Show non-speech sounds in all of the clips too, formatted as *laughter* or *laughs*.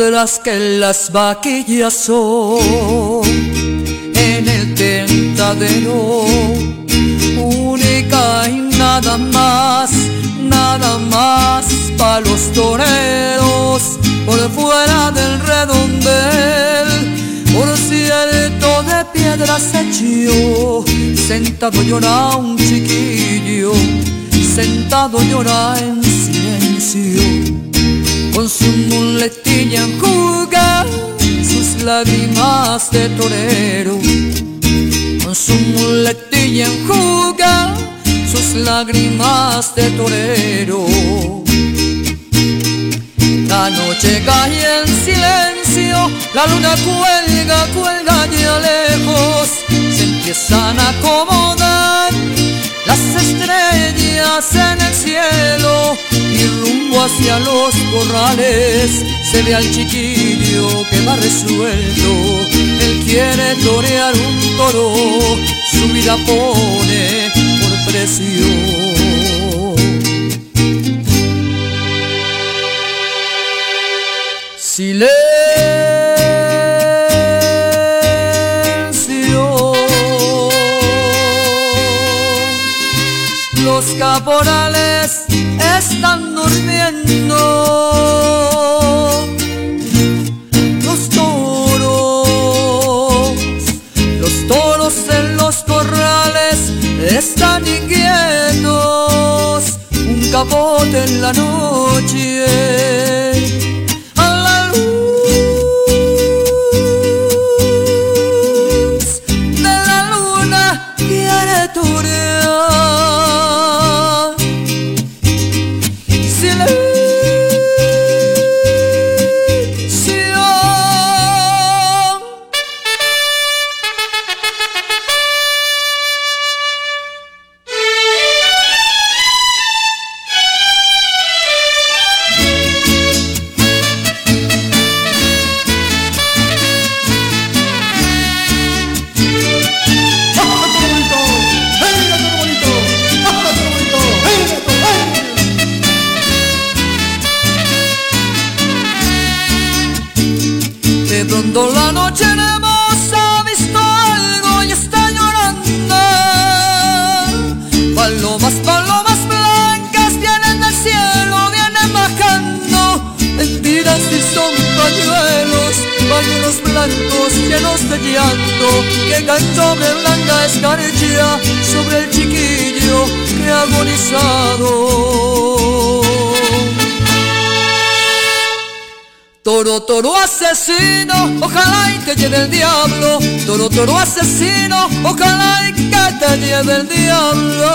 mientras que las vaquillas son. En el tentadero única y nada más, nada más para los toreros por fuera del redondel. Por cierto de piedras hecho sentado llora un chiquillo sentado llora en silencio con su muletilla enjuga sus lágrimas de torero. Con su muletilla enjuga sus lágrimas de torero. La noche cae en silencio, la luna cuelga, cuelga a lejos, se empiezan a acomodar las estrellas en el cielo y rumbo hacia los corrales se ve al chiquillo que va resuelto. Él quiere torear un toro, su vida pone por precio. Silencio, caporales están durmiendo. Los toros, los toros en los corrales están inquietos. Un capote en la noche Cuando la noche hermosa ha visto algo y está llorando, palomas, palomas blancas vienen del cielo, vienen bajando, mentiras y son pañuelos, pañuelos blancos llenos de llanto, llegan sobre blanca escarcha, sobre el chiquillo que agonizado. Ojalá y te lleve el diablo. Toro, toro asesino, ojalá y que te lleve el diablo.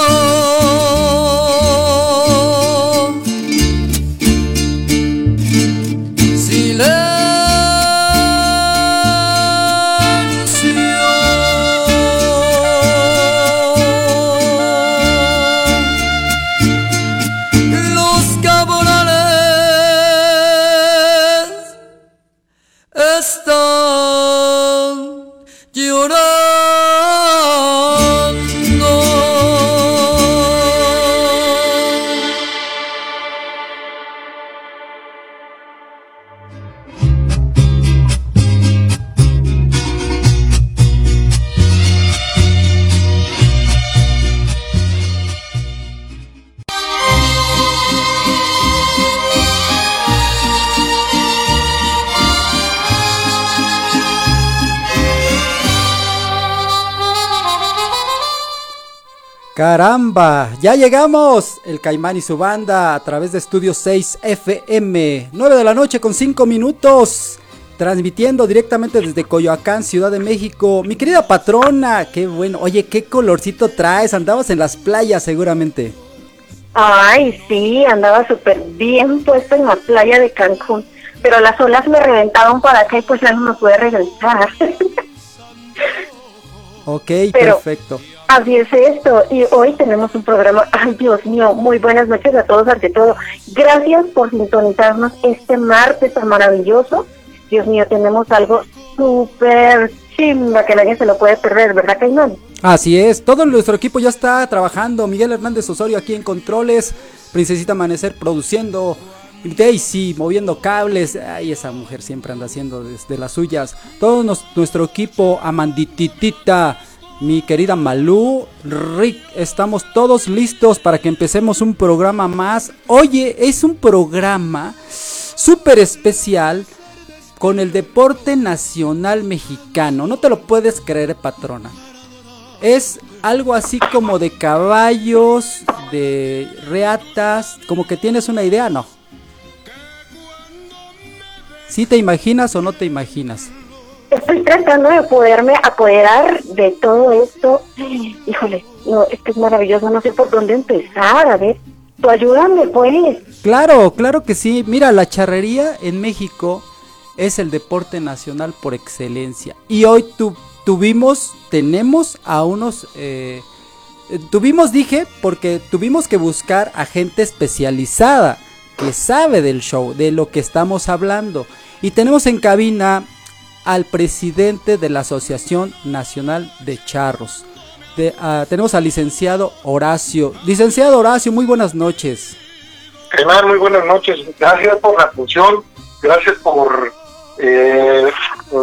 Caramba, ya llegamos. El Caimán y su banda a través de Estudio 6 FM. 9 de la noche con 5 minutos. Transmitiendo directamente desde Coyoacán, Ciudad de México. Mi querida patrona, qué bueno. Oye, qué colorcito traes. Andabas en las playas seguramente. Ay, sí, andaba súper bien puesto en la playa de Cancún. Pero las olas me reventaron para acá y pues ya no me pude regresar. *laughs* ok, perfecto. Así es esto, y hoy tenemos un programa, ay Dios mío, muy buenas noches a todos ante todo. Gracias por sintonizarnos este martes tan maravilloso. Dios mío, tenemos algo súper chimba que nadie se lo puede perder, ¿verdad, Caimán? Así es, todo nuestro equipo ya está trabajando. Miguel Hernández Osorio aquí en Controles, Princesita Amanecer produciendo Daisy moviendo cables, ay esa mujer siempre anda haciendo desde las suyas. Todo nuestro equipo, Amandititita, mi querida Malú, Rick, estamos todos listos para que empecemos un programa más. Oye, es un programa súper especial con el deporte nacional mexicano. No te lo puedes creer, patrona. Es algo así como de caballos, de reatas, como que tienes una idea, ¿no? ¿Sí te imaginas o no te imaginas? Estoy tratando de poderme apoderar de todo esto. Híjole, no, es es maravilloso, no sé por dónde empezar, a ver, tú ayúdame pues. Claro, claro que sí. Mira, la charrería en México es el deporte nacional por excelencia. Y hoy tu, tuvimos, tenemos a unos... Eh, tuvimos, dije, porque tuvimos que buscar a gente especializada que sabe del show, de lo que estamos hablando. Y tenemos en cabina al presidente de la Asociación Nacional de Charros. Ah, tenemos al licenciado Horacio. Licenciado Horacio, muy buenas noches. Germán, muy buenas noches. Gracias por la función, gracias por eh,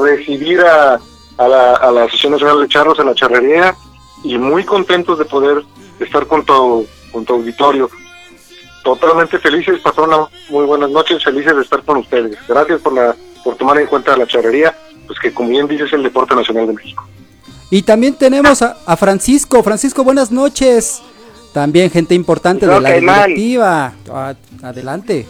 recibir a, la, Asociación Nacional de Charros en la charrería y muy contentos de poder estar con tu, con tu auditorio. Totalmente felices, patrona. Muy buenas noches, felices de estar con ustedes. Gracias por la por tomar en cuenta la charrería, pues que como bien dices es el deporte nacional de México. Y también tenemos a, Francisco. Francisco, buenas noches. También gente importante de la directiva. Adelante.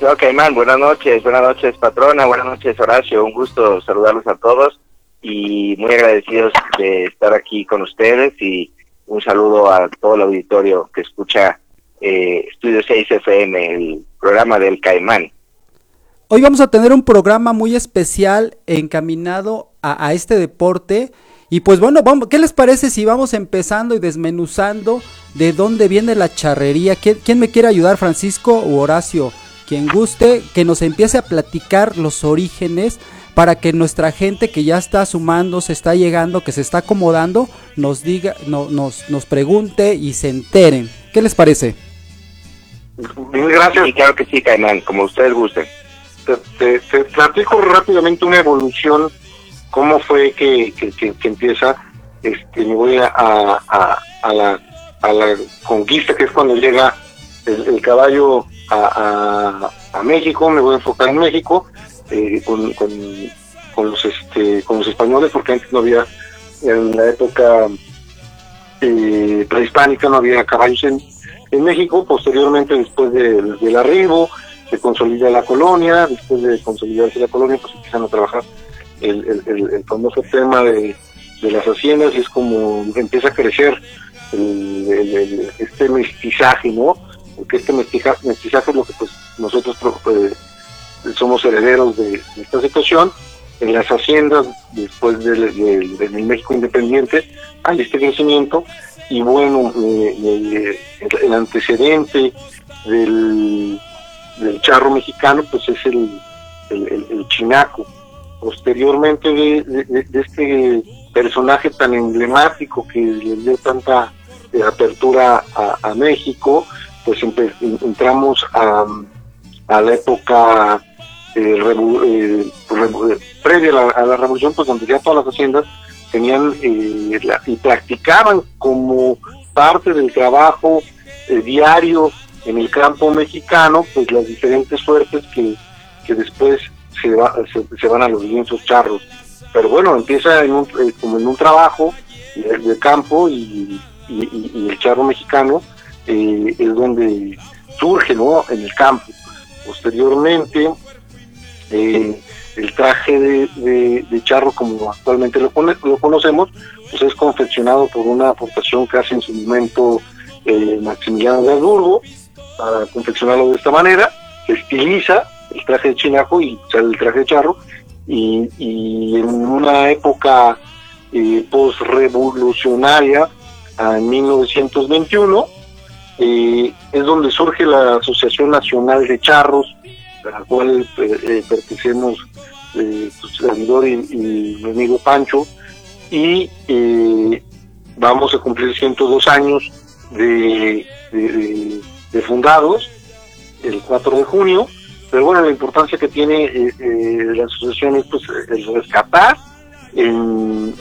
Ok, man, buenas noches, buenas noches, patrona, buenas noches, Horacio. Un gusto saludarlos a todos y muy agradecidos de estar aquí con ustedes y un saludo a todo el auditorio que escucha eh, Estudio 6 FM, el programa del Caimán. Hoy vamos a tener un programa muy especial encaminado a, este deporte. Y pues bueno, vamos, ¿qué les parece si vamos empezando y desmenuzando de dónde viene la charrería? ¿Quién, quién me quiere ayudar, Francisco u Horacio? Quien guste, que nos empiece a platicar los orígenes para que nuestra gente que ya está sumando, se está llegando, que se está acomodando, nos diga, no, nos, nos pregunte y se enteren. ¿Qué les parece? Gracias. Y claro que sí, Caimán, como ustedes gusten. Te, platico rápidamente una evolución, cómo fue que, que, empieza, este, me voy a, a, la, a la conquista, que es cuando llega el, caballo a, a, México, me voy a enfocar en México, eh, con, con, con, los este con los españoles, porque antes no había, en la época eh, prehispánica no había caballos en, en México, posteriormente después del arribo, se consolida la colonia, después de consolidarse la colonia, pues empiezan a trabajar el, el, famoso tema de, las haciendas y es como empieza a crecer este mestizaje, ¿no? Porque este mestizaje, mestizaje es lo que pues nosotros pues, somos herederos de, esta situación. En las haciendas, después del, del México independiente, hay este crecimiento y bueno, eh, eh, el, antecedente del, del, charro mexicano pues es el, el, chinaco. Posteriormente de, este personaje tan emblemático que le dio tanta eh, apertura a, México, pues entramos a, a, la época previa a la, a la, revolución, pues donde ya todas las haciendas tenían eh, y practicaban como parte del trabajo eh, diario en el campo mexicano, pues las diferentes suertes que, que después se, se, van a los lienzos charros. Pero bueno, empieza en un, eh, como en un trabajo de, campo y, el charro mexicano es donde surge ¿no? en el campo. Posteriormente, eh, el traje de, charro como actualmente lo, lo, conocemos, pues es confeccionado por una aportación que hace en su momento eh, Maximiliano de Habsburgo para confeccionarlo de esta manera, se estiliza el traje de chinaco y sale el traje de charro y, en una época eh, post-revolucionaria, en 1921, eh, es donde surge la Asociación Nacional de Charros, a la cual eh, pertenecemos eh, servidor y, mi amigo Pancho, y eh, vamos a cumplir 102 años de, fundados. el 4 de junio, pero bueno, la importancia que tiene eh, eh, la asociación es pues, el rescatar en,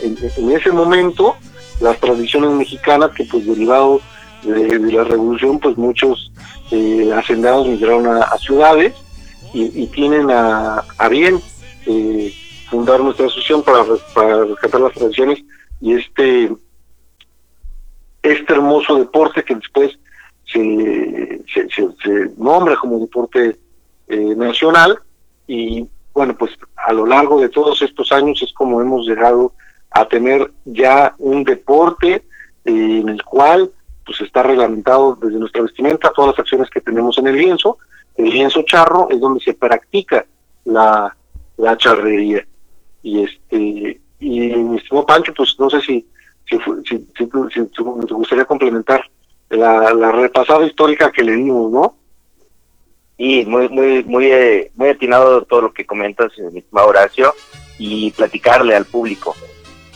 ese momento las tradiciones mexicanas que pues derivado de, la revolución pues muchos eh, hacendados migraron a, ciudades y, tienen a, bien eh, fundar nuestra asociación para, para rescatar las tradiciones y este este hermoso deporte que después se, se, nombra como deporte eh, nacional y bueno, pues a lo largo de todos estos años es como hemos llegado a tener ya un deporte eh, en el cual pues está reglamentado desde nuestra vestimenta todas las acciones que tenemos en el lienzo. El lienzo charro es donde se practica la, la charrería. Y este y mi estimado Pancho, pues no sé si si, si, si, te gustaría complementar la, repasada histórica que le dimos, ¿no? Y muy, muy, muy, eh, muy atinado todo lo que comentas, eh, mi estimado Horacio, y platicarle al público.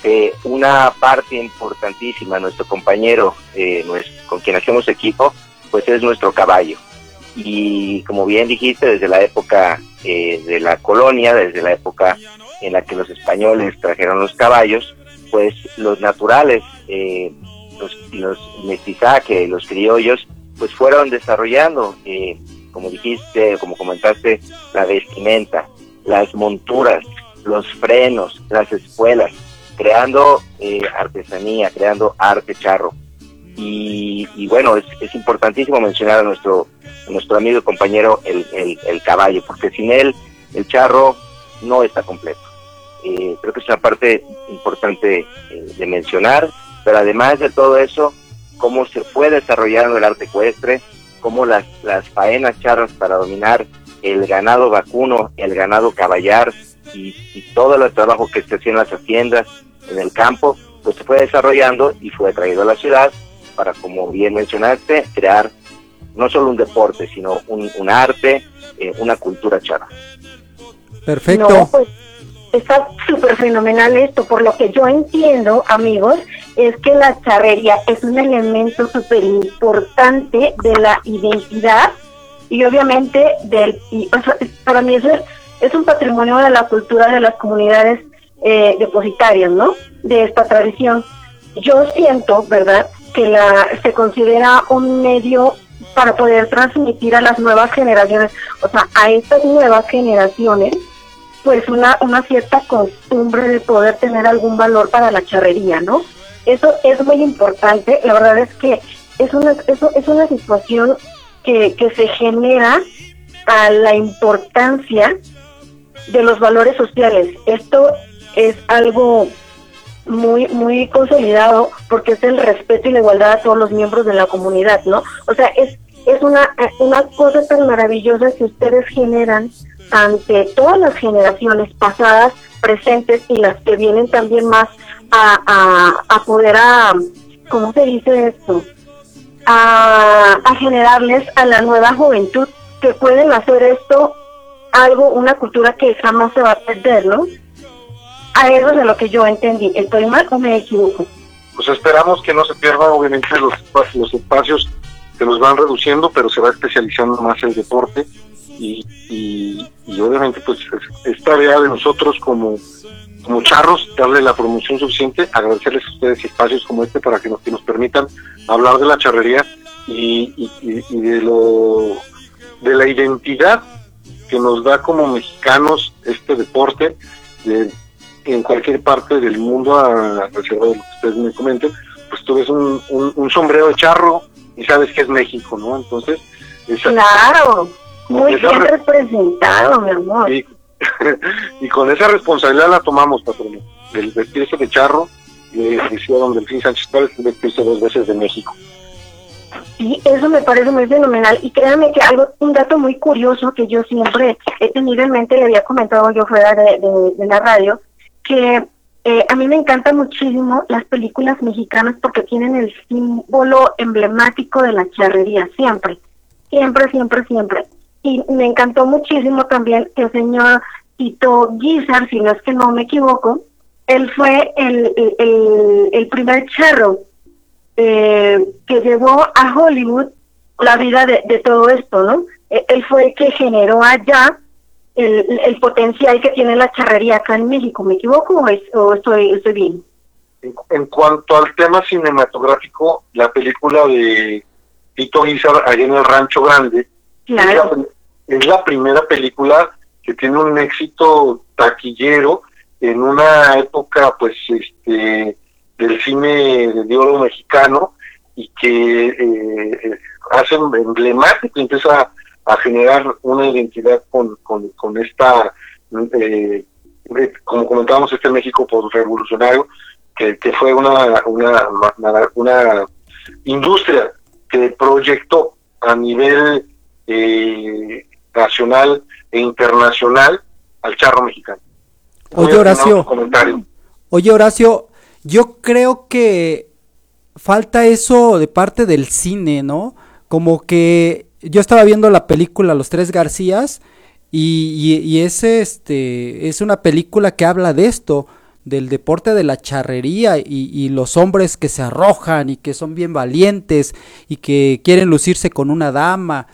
Eh, una parte importantísima, nuestro compañero eh, con quien hacemos equipo, pues es nuestro caballo. Y como bien dijiste, desde la época de la colonia, desde la época en la que los españoles trajeron los caballos, pues los naturales, los, los mestizajes, los criollos, pues fueron desarrollando eh, como dijiste, como comentaste, la vestimenta, las monturas, los frenos, las escuelas, creando eh, artesanía, creando arte charro. Y, bueno, es, importantísimo mencionar a nuestro, nuestro amigo y compañero el, el, caballo, porque sin él el charro no está completo. Eh, creo que es una parte importante eh, de mencionar, pero además de todo eso, cómo se fue desarrollando el arte ecuestre, como las, las faenas charras para dominar el ganado vacuno, el ganado caballar y, todo el trabajo que se hacía en las haciendas, en el campo, pues se fue desarrollando y fue traído a la ciudad para, como bien mencionaste, crear no solo un deporte, sino un, un arte, eh, una cultura charra. Perfecto. Pues, está súper fenomenal esto. Por lo que yo entiendo, amigos, es que la charrería es un elemento súper importante de la identidad y obviamente del... Y, para mí eso es, un patrimonio de la cultura de las comunidades eh, depositarias, ¿no? De esta tradición. Yo siento, ¿verdad?, que la se considera un medio para poder transmitir a las nuevas generaciones, o sea, a estas nuevas generaciones, pues una, una cierta costumbre de poder tener algún valor para la charrería, ¿no? Eso es muy importante, la verdad es que es una, eso es una situación que, que se genera a la importancia de los valores sociales. Esto es algo muy muy consolidado porque es el respeto y la igualdad a todos los miembros de la comunidad, ¿no? O sea, es es una una cosa tan maravillosa que ustedes generan ante todas las generaciones pasadas, presentes y las que vienen también más a, a, a poder a, ¿cómo se dice esto? A, a generarles a la nueva juventud que pueden hacer esto algo, una cultura que jamás se va a perder, ¿no? A eso es lo que yo entendí. ¿Estoy mal o me equivoco? Pues esperamos que no se pierdan, obviamente, los, los espacios que nos van reduciendo, pero se va especializando más el deporte. Y, obviamente pues es, tarea de nosotros como, como charros darle la promoción suficiente, agradecerles a ustedes espacios como este para que nos, que nos permitan hablar de la charrería y, de lo de la identidad que nos da como mexicanos este deporte en cualquier parte del mundo a reserva de lo que ustedes me comenten. Pues tú ves un, un, sombrero de charro y sabes que es México no entonces claro muy bien representado, mi amor. *laughs* Y, con esa responsabilidad la tomamos, patrón. El vestirse de charro, le hicieron Delfín Sánchez Pérez vestirse dos veces de México. Sí, eso me parece muy fenomenal. Y créanme que algo, un dato muy curioso que yo siempre he tenido en mente, le había comentado yo fuera de, la radio, que eh, a mí me encantan muchísimo las películas mexicanas porque tienen el símbolo emblemático de la charrería, siempre, siempre, siempre, siempre y me encantó muchísimo también el señor Tito Guizar, si no es que no me equivoco, él fue el, el, el primer charro eh, que llevó a Hollywood la vida de, de, todo esto, ¿no? eh, él fue el que generó allá el, el, potencial que tiene la charrería acá en México. ¿Me equivoco o, es, o estoy, estoy bien? En, cuanto al tema cinematográfico, la película de Tito Guizar, allá en el Rancho Grande, es, la, primera película que tiene un éxito taquillero en una época, pues, este, del cine de oro mexicano y que eh, hace emblemático, empieza a generar una identidad con, con, con esta, eh, como comentábamos, este México revolucionario que, que fue una, una, una, industria que proyectó a nivel eh, nacional e internacional al charro mexicano. Oye Horacio, oye Horacio, yo creo que falta eso de parte del cine, ¿no? Como que yo estaba viendo la película Los Tres Garcías y, y, es, este, es una película que habla de esto, del deporte de la charrería y, y, los hombres que se arrojan y que son bien valientes y que quieren lucirse con una dama.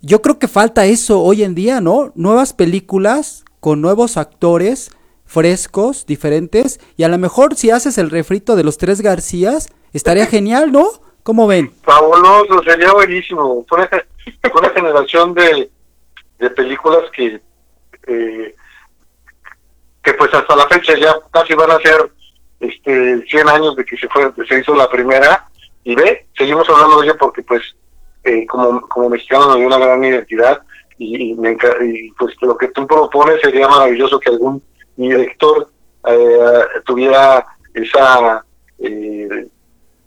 Yo creo que falta eso hoy en día, ¿no? Nuevas películas con nuevos actores frescos, diferentes, y a lo mejor si haces el refrito de los tres Garcías, estaría genial, ¿no? ¿Cómo ven? Fabuloso, sería buenísimo. Fue una, generación de, de películas que, eh, que pues hasta la fecha ya casi van a ser este 100 años de que se fue se hizo la primera y ve, seguimos hablando de ella porque pues eh, como, como mexicano nos dio una gran identidad y, y, pues lo que tú propones sería maravilloso que algún director eh, tuviera esa eh,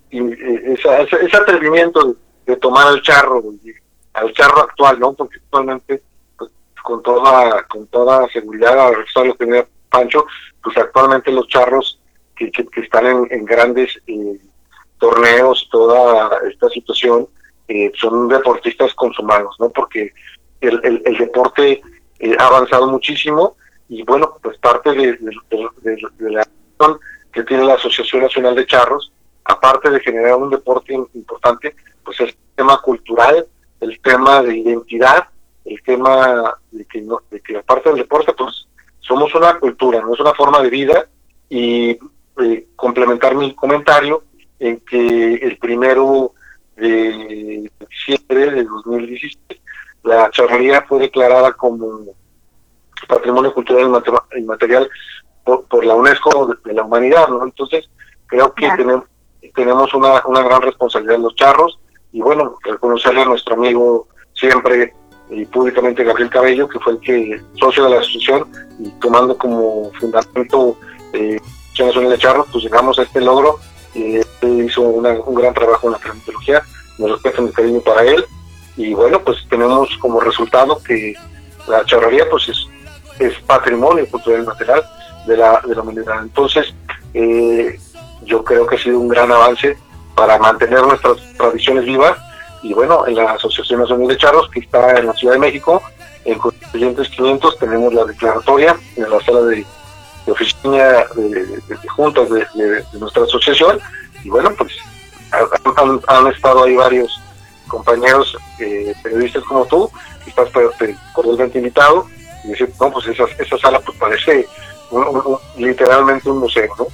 y, esa, ese, atrevimiento de, tomar el charro, al charro actual, ¿no? Porque actualmente, pues, con toda con toda seguridad, a lo que tenía Pancho, pues actualmente los charros que, que, están en, grandes eh, torneos, toda esta situación, eh, son deportistas consumados, ¿no? Porque el, el, el deporte eh, ha avanzado muchísimo y bueno, pues parte de, de, de la que tiene la Asociación Nacional de Charros aparte de generar un deporte importante, pues el tema cultural, el tema de identidad, el tema de que, no, de que aparte del deporte, pues somos una cultura, no es una forma de vida y eh, complementar mi comentario en que el primero de diciembre de 2016 la charrería fue declarada como patrimonio cultural inmaterial por, por la UNESCO de, la humanidad, ¿no? Entonces creo que tenemos tenemos una, una gran responsabilidad en los charros y bueno, reconocerle a nuestro amigo siempre y públicamente Gabriel Cabello, que fue el que, socio de la asociación, y tomando como fundamento eh, Nacional de Charros, pues llegamos a este logro. y hizo un gran trabajo en la climatología, nos respeto mi cariño para él. Y bueno, pues tenemos como resultado que la charrería pues es, patrimonio cultural material de la, de la humanidad. Entonces, eh, yo creo que ha sido un gran avance para mantener nuestras tradiciones vivas. Y bueno, en la Asociación Nacional de Charros, que está en la Ciudad de México, en Constituyentes 500 tenemos la declaratoria en la sala de, oficina de, juntas de, nuestra asociación. Y bueno, pues han, estado ahí varios compañeros eh, periodistas como tú, y estás pues, cordialmente invitado. Y decir, no, pues esa, esa sala pues parece literalmente un museo, ¿no?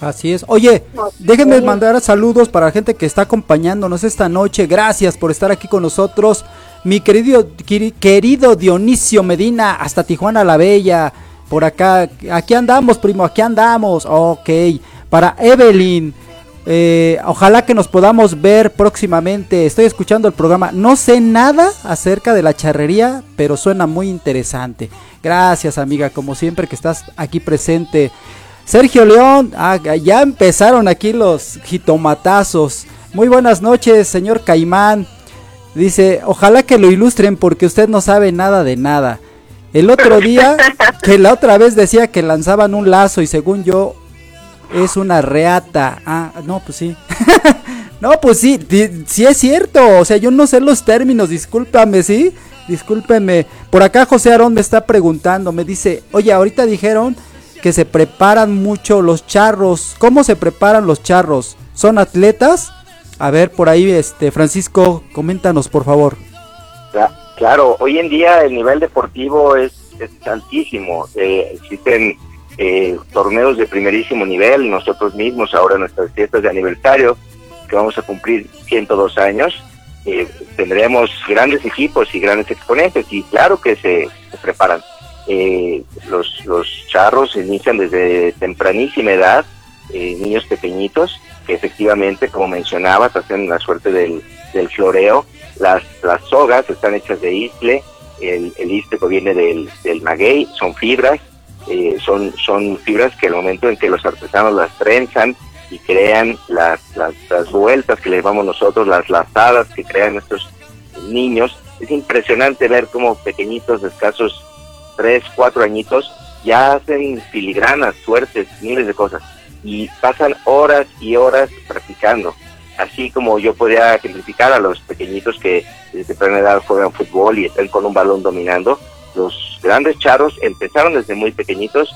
Así es. Oye, déjenme mandar saludos para la gente que está acompañándonos esta noche. Gracias por estar aquí con nosotros. Mi querido, querido Dionisio Medina, hasta Tijuana la Bella. Por acá, aquí andamos, primo, aquí andamos. Ok. Para Evelyn, eh, ojalá que nos podamos ver próximamente. Estoy escuchando el programa. No sé nada acerca de la charrería, pero suena muy interesante. Gracias, amiga, como siempre que estás aquí presente. Sergio León, ah, ya empezaron aquí los jitomatazos. Muy buenas noches, señor Caimán. Dice, ojalá que lo ilustren porque usted no sabe nada de nada. El otro *laughs* día, que la otra vez decía que lanzaban un lazo y según yo es una reata. Ah, no, pues sí. *laughs* no, pues sí, sí es cierto. O sea, yo no sé los términos, discúlpame, ¿sí? Discúlpeme. Por acá José Arón me está preguntando, me dice, oye, ahorita dijeron que se preparan mucho los charros. ¿Cómo se preparan los charros? ¿Son atletas? A ver, por ahí, este Francisco, coméntanos, por favor. Claro, hoy en día el nivel deportivo es, es altísimo. Eh, existen eh, torneos de primerísimo nivel, nosotros mismos ahora nuestras fiestas de aniversario, que vamos a cumplir 102 años, eh, tendremos grandes equipos y grandes exponentes y claro que se, preparan. Eh, los, los charros inician desde tempranísima edad, niños pequeñiñitos, que efectivamente, como mencionabas, hacen la suerte del, del floreo. Las, las sogas están hechas de isle, el, el isle proviene del, del maguey, son fibras, eh, son, son fibras que al momento en que los artesanos las trenzan y crean las, las, vueltas que le llamamos nosotros, las lazadas que crean estos niños, es impresionante ver cómo pequeñitos escasos 3, 4 añitos ya hacen filigranas, suertes, miles de cosas y pasan horas y horas practicando. Así como yo podría ejemplificar a los pequeñitos que desde temprana edad juegan fútbol y están con un balón dominando, los grandes charros empezaron desde muy pequeñitos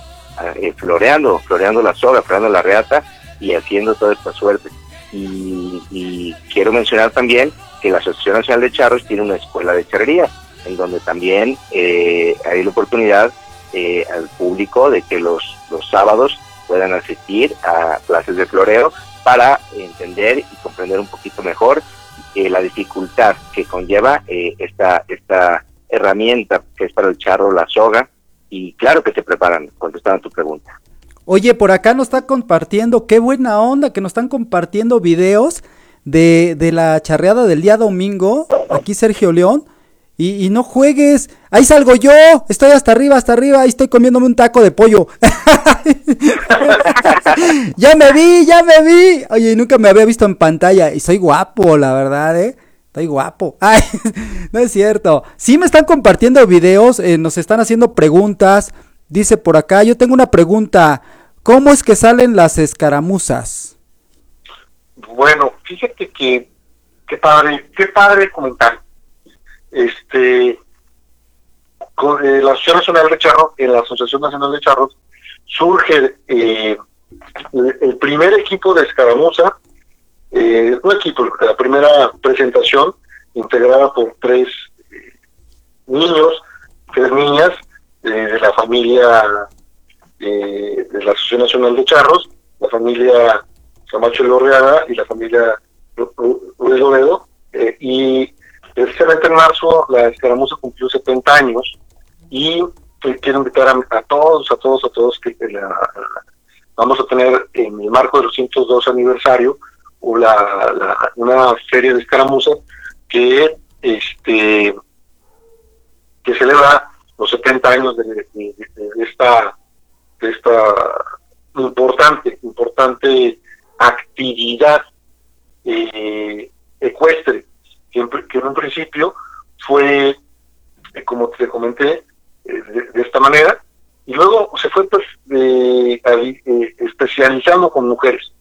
eh, floreando, floreando la soga, floreando la reata y haciendo toda esta suerte. Y, quiero mencionar también que la Asociación Nacional de Charros tiene una escuela de charrería, en donde también eh, hay la oportunidad eh, al público de que los, los sábados puedan asistir a clases de floreo para entender y comprender un poquito mejor la dificultad que conlleva esta, esta herramienta que es para el charro, la soga, y claro que se preparan, contestando tu pregunta. Oye, por acá nos está compartiendo, qué buena onda que nos están compartiendo videos de, de la charreada del día domingo, aquí Sergio León, y, y, no juegues, ahí salgo yo, estoy hasta arriba, hasta arriba, ahí estoy comiéndome un taco de pollo. *laughs* ya me vi, ya me vi. Oye, nunca me había visto en pantalla y soy guapo, la verdad, ¿eh? Estoy guapo. *laughs* Ay, no es cierto. Sí me están compartiendo videos, eh, nos están haciendo preguntas. Dice por acá, yo tengo una pregunta. ¿Cómo es que salen las escaramuzas? Bueno, fíjate que qué padre, qué padre comentar. Este, con, eh, la Asociación Nacional de Charros, en la Asociación Nacional de Charros, surge eh, el primer equipo de escaramuza eh, un equipo, la primera presentación integrada por tres eh, niños, tres niñas de la familia de la Asociación Nacional de Charros, la familia Camacho Lorreaga y la familia Ruiz Loredo, y precisamente en marzo la escaramuza cumplió 70 años y quiero invitar a, todos, a todos, a todos que vamos a tener en el marco del 102 aniversario o la, una serie de escaramuzas que este que celebra los 70 años de, esta de esta importante importante actividad eh, ecuestre que en, un principio fue eh, como te comenté eh, de, esta manera y luego se fue pues especializando con mujeres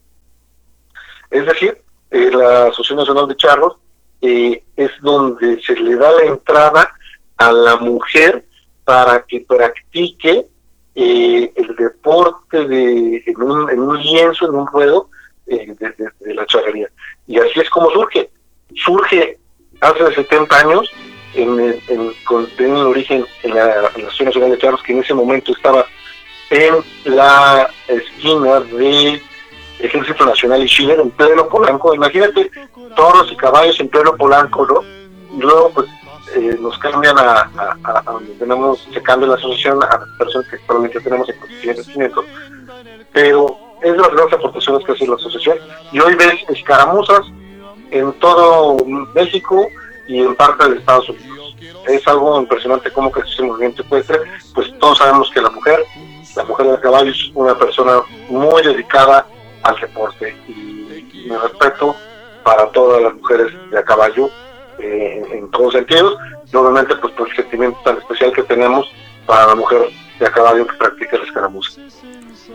es decir, eh, la Asociación Nacional de Charros eh, es donde se le da la entrada a la mujer para que practique eh, el deporte de, en, un, lienzo, en un ruedo de, la charrería. Y así es como surge. Surge hace 70 años, en, en, con, en origen en la, Asociación Nacional de Charros, que en ese momento estaba en la esquina de Ejército Nacional y Chile en pleno Polanco. Imagínate toros y caballos en pleno Polanco, ¿no? Luego, pues, eh, nos cambian a, donde tenemos, se cambia la asociación a personas que actualmente tenemos en condiciones. Pero es de las grandes aportaciones que hace la asociación. Y hoy ves escaramuzas en todo México y en parte de Estados Unidos. Es algo impresionante cómo que ese movimiento ser. Pues todos sabemos que la mujer, la mujer de caballo es una persona muy dedicada al deporte y, mi respeto para todas las mujeres de a caballo eh, en, todos sentidos y obviamente pues por el sentimiento tan especial que tenemos para la mujer de a caballo que practica la escaramuza.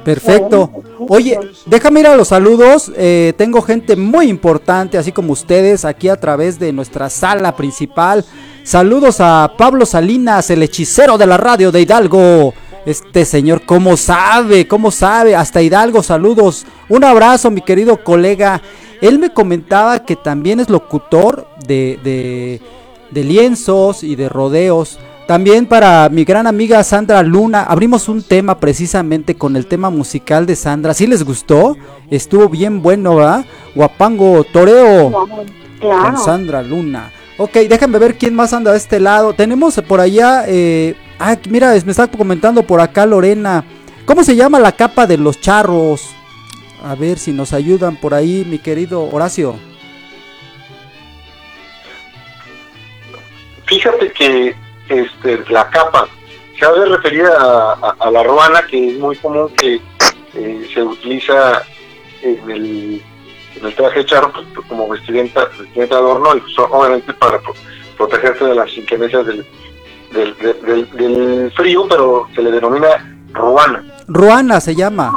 Perfecto. Oye, déjame ir a los saludos. Eh, tengo gente muy importante, así como ustedes, aquí a través de nuestra sala principal. Saludos a Pablo Salinas, el hechicero de la radio de Hidalgo. Este señor, ¿cómo sabe? ¿Cómo sabe? Hasta Hidalgo, saludos. Un abrazo, mi querido colega. Él me comentaba que también es locutor de, de lienzos y de rodeos. También para mi gran amiga Sandra Luna, abrimos un tema precisamente con el tema musical de Sandra. ¿Sí les gustó? Estuvo bien bueno, ¿verdad? Guapango Toreo con Sandra Luna. Ok, déjenme ver quién más anda de este lado. Tenemos por allá, eh, ah, mira, me está comentando por acá Lorena. ¿Cómo se llama la capa de los charros? A ver si nos ayudan por ahí, mi querido Horacio. Fíjate que este, la capa de referir a, la ruana, que es muy común que eh, se utiliza en el, en el traje charro pues, como vestimenta, de adorno, y pues, obviamente para protegerse de las inclemencias del, del, del, frío, pero se le denomina ruana. Ruana se llama.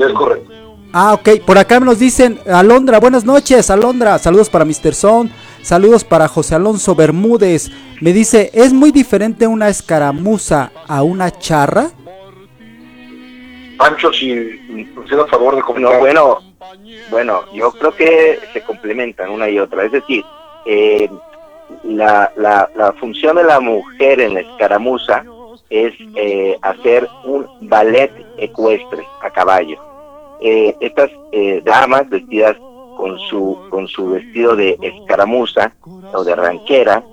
Es correcto. Ah, ok. Por acá nos dicen, Alondra, buenas noches, Alondra. Saludos para Mr. Son. Saludos para José Alonso Bermúdez. Me dice, ¿es muy diferente una escaramuza a una charra? Pancho, si me a favor de comentar. No, bueno, bueno, yo creo que se complementan una y otra. Es decir, eh, la, la, la función de la mujer en la escaramuza es eh, hacer un ballet ecuestre a caballo eh, estas eh, damas vestidas con su con su vestido de escaramuza o de ranquera,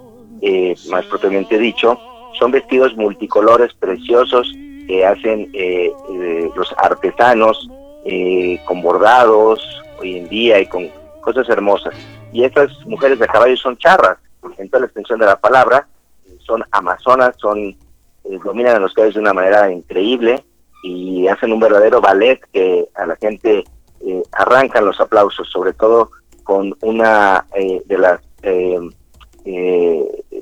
eh, más propiamente dicho, son vestidos multicolores preciosos que hacen los artesanos con bordados hoy en día y con cosas hermosas. Y estas mujeres de caballo son charras, en toda la extensión de la palabra, son amazonas, son dominan a los caballos de una manera increíble y hacen un verdadero ballet que a la gente eh, arrancan los aplausos, sobre todo con una eh, de las eh,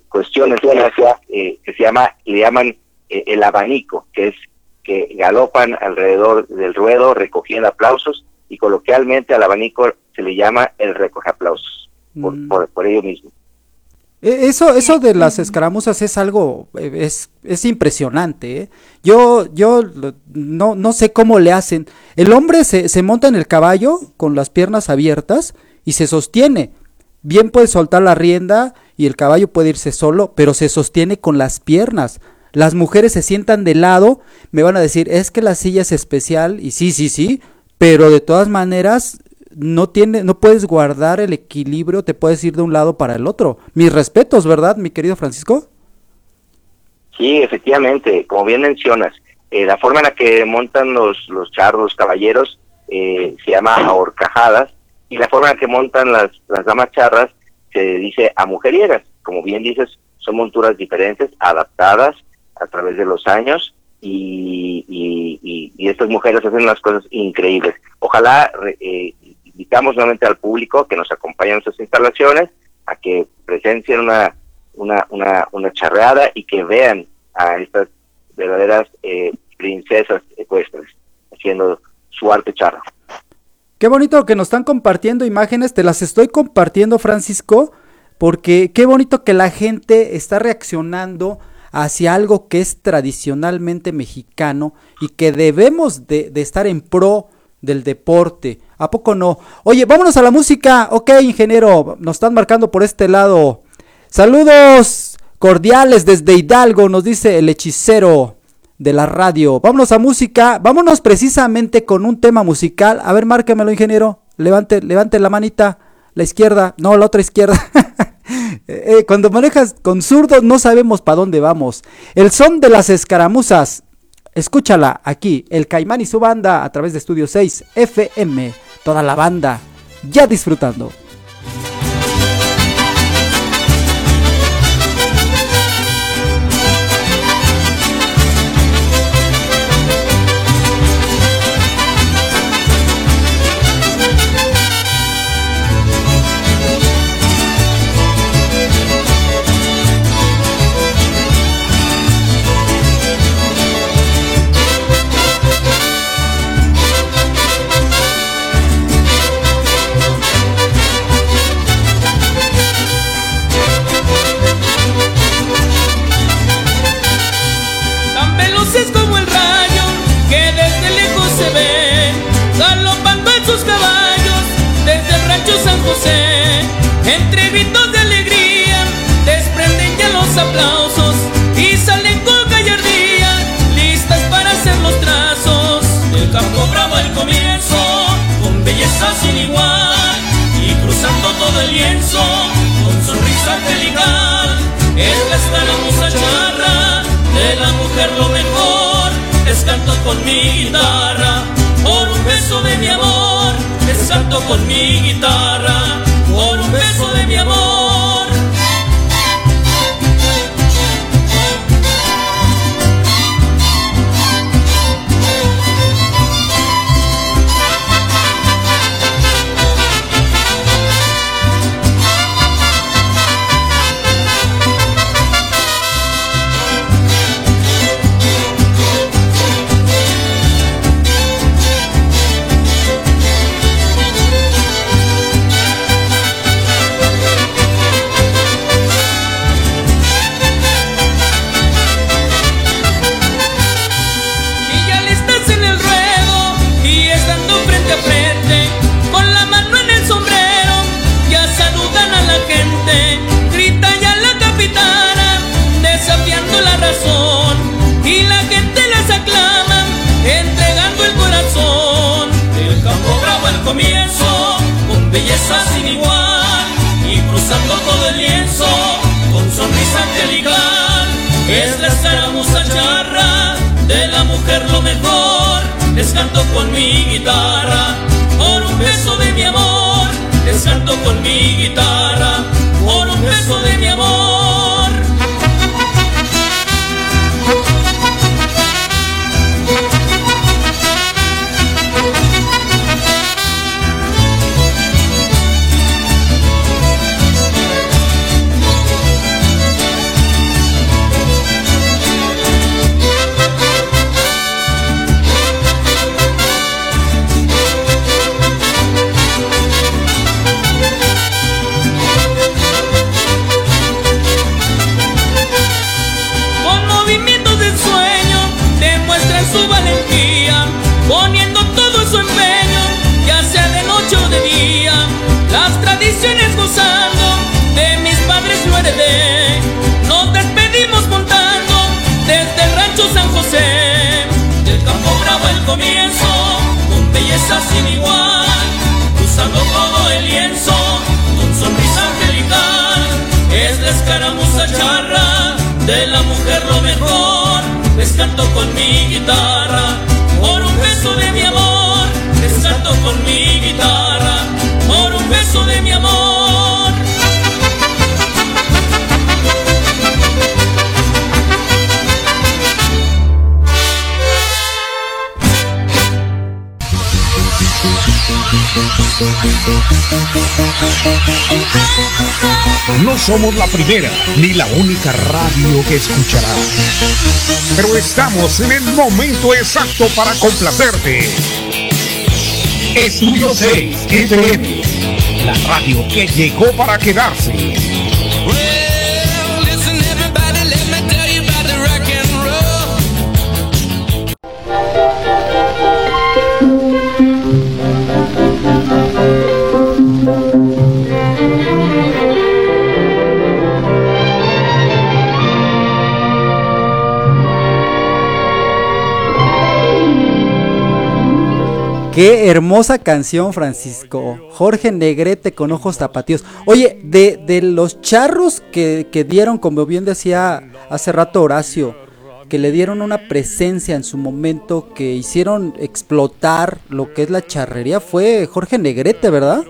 cuestiones que, se llama, le llaman el abanico, que es que galopan alrededor del ruedo recogiendo aplausos y coloquialmente al abanico se le llama el recoge aplausos, por, mm. por, por ello mismo. E, eso, eso de las escaramuzas es algo, eh, es, es impresionante. ¿eh? Yo, yo no, no sé cómo le hacen. El hombre se, se monta en el caballo con las piernas abiertas y se sostiene. Bien puede soltar la rienda y el caballo puede irse solo, pero se sostiene con las piernas. Las mujeres se sientan de lado, me van a decir, es que la silla es especial, y sí, sí, sí, pero de todas maneras no tiene, no puedes guardar el equilibrio, te puedes ir de un lado para el otro. Mis respetos, ¿verdad, mi querido Francisco? Sí, efectivamente, como bien mencionas, eh, la forma en la que montan los, los charros caballeros eh, se llama ahorcajadas y la forma en la que montan las, las damas charras se dice a mujeriegas. Como bien dices, son monturas diferentes, adaptadas a través de los años y, y, estas mujeres hacen unas cosas increíbles. Ojalá eh, invitamos nuevamente al público que nos acompañe en sus instalaciones a que presencien una, una, una, charreada y que vean a estas verdaderas eh, princesas ecuestres haciendo su arte charro. Qué bonito que nos están compartiendo imágenes, te las estoy compartiendo Francisco, porque qué bonito que la gente está reaccionando hacia algo que es tradicionalmente mexicano y que debemos de, de estar en pro del deporte. ¿A poco no? Oye, vámonos a la música. Ok, ingeniero, nos están marcando por este lado. Saludos cordiales desde Hidalgo, nos dice el hechicero de la radio. Vámonos a música. Vámonos precisamente con un tema musical. A ver, márquemelo, ingeniero. Levante, levante la manita. La izquierda. No, la otra izquierda. *laughs* Eh, eh, cuando manejas con zurdos no sabemos para dónde vamos. El son de las escaramuzas Escúchala aquí, el Caimán y su banda a través de Estudio 6 FM, toda la banda ya disfrutando. Somos la primera ni la única radio que escucharás, pero estamos en el momento exacto para complacerte. Estudio 6 FM, la radio que llegó para quedarse. Qué hermosa canción, Francisco. Jorge Negrete con ojos tapatíos. Oye, de, de los charros que, que, dieron, como bien decía hace rato Horacio, que le dieron una presencia en su momento, que hicieron explotar lo que es la charrería, fue Jorge Negrete, ¿verdad?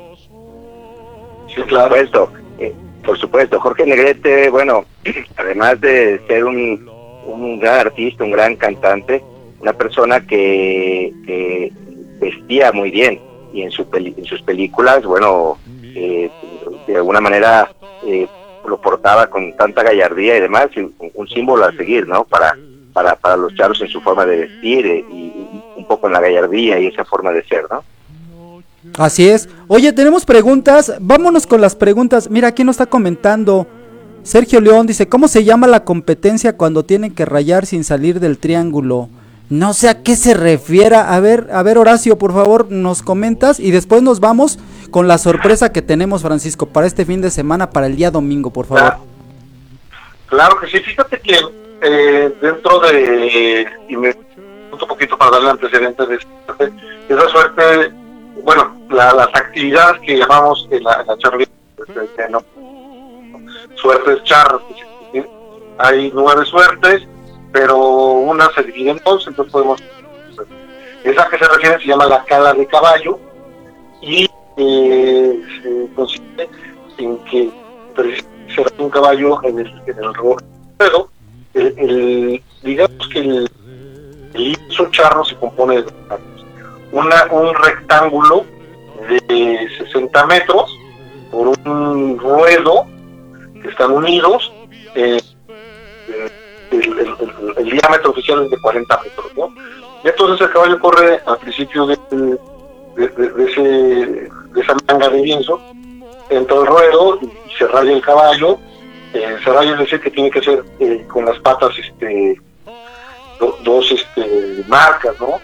Sí, claro. Por supuesto, eh, por supuesto. Jorge Negrete, bueno, *clears throat* además de ser un, un gran artista, un gran cantante, una persona que, que vestía muy bien y en, su en sus películas, bueno, eh, de alguna manera eh, lo portaba con tanta gallardía y demás, y un, símbolo a seguir, ¿no? Para, para, para los charros en su forma de vestir eh, y un poco en la gallardía y esa forma de ser, ¿no? Así es. Oye, tenemos preguntas. Vámonos con las preguntas. Mira, aquí nos está comentando. Sergio León dice, ¿cómo se llama la competencia cuando tienen que rayar sin salir del triángulo? No sé a qué se refiera. A ver, a ver, Horacio, por favor, nos comentas y después nos vamos con la sorpresa que tenemos, Francisco, para este fin de semana, para el día domingo, por favor. Claro, que sí. Fíjate que eh, dentro de. Y me un poquito para darle antecedentes de esa suerte. Bueno, las actividades que llamamos en la, la charrería, este, ¿no? suertes charros. Hay nueve suertes, pero una se divide en dos, entonces podemos... Esa que se refiere se llama la cala de caballo y eh, se consiste en que se un caballo en el, en el ruedo. El, digamos que el, lienzo charro se compone de dos partes. Una, un rectángulo de 60 metros por un ruedo que están unidos. Eh, el- diámetro oficial es de 40 metros. ¿no? Y entonces el caballo corre al principio de, de, de- de esa manga de lienzo, entra el ruedo y se raya el caballo. Eh, se raya es decir que tiene que ser eh, con las patas este, do- dos este, marcas, ¿no?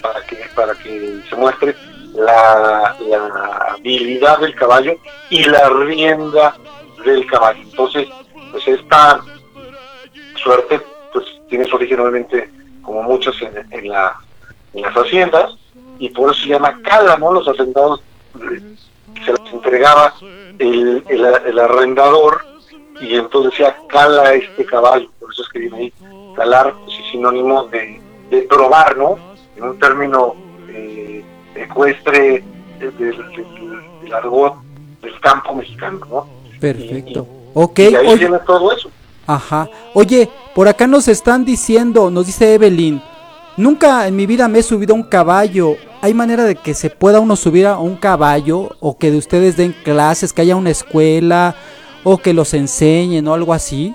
Para que, para que se muestre la, la habilidad del caballo y la rienda del caballo. Entonces, pues esta suerte pues tiene su origen obviamente como muchas en, en la, en las haciendas y por eso se llama cala, ¿no? Los hacendados eh, se les entregaba el, el, el arrendador y entonces decía cala este caballo, por eso es que viene ahí calar pues, es sinónimo de, de probar, ¿no? En un término eh, ecuestre del, del- del argot del campo mexicano, ¿no? Perfecto. Ok, Y ahí oye, viene todo eso. Ajá. Oye, por acá nos están diciendo, nos dice Evelyn, nunca en mi vida me he subido a un caballo. ¿Hay manera de que se pueda uno subir a un caballo o que de ustedes den clases, que haya una escuela o que los enseñen o algo así?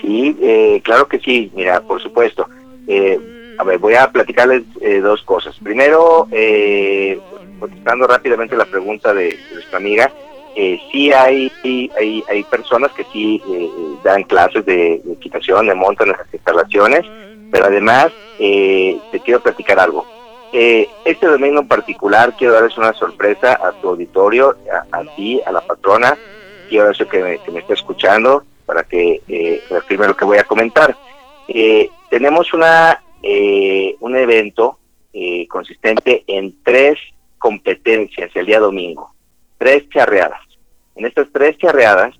Sí, eh, claro que sí, mira, por supuesto. Eh, a ver, voy a platicarles eh, dos cosas. Primero, eh, contestando rápidamente la pregunta de, de nuestra amiga, eh, sí hay, hay hay personas que sí eh, dan clases de, equitación, de monta en las instalaciones, pero además eh, te quiero platicar algo. Eh, este domingo en particular quiero darles una sorpresa a tu auditorio, a, ti, a la patrona, quiero eso que me, que me esté escuchando para que eh, reafirme lo que voy a comentar. Eh, tenemos una eh, un evento consistente en tres competencias el día domingo, tres charreadas. En estas tres charreadas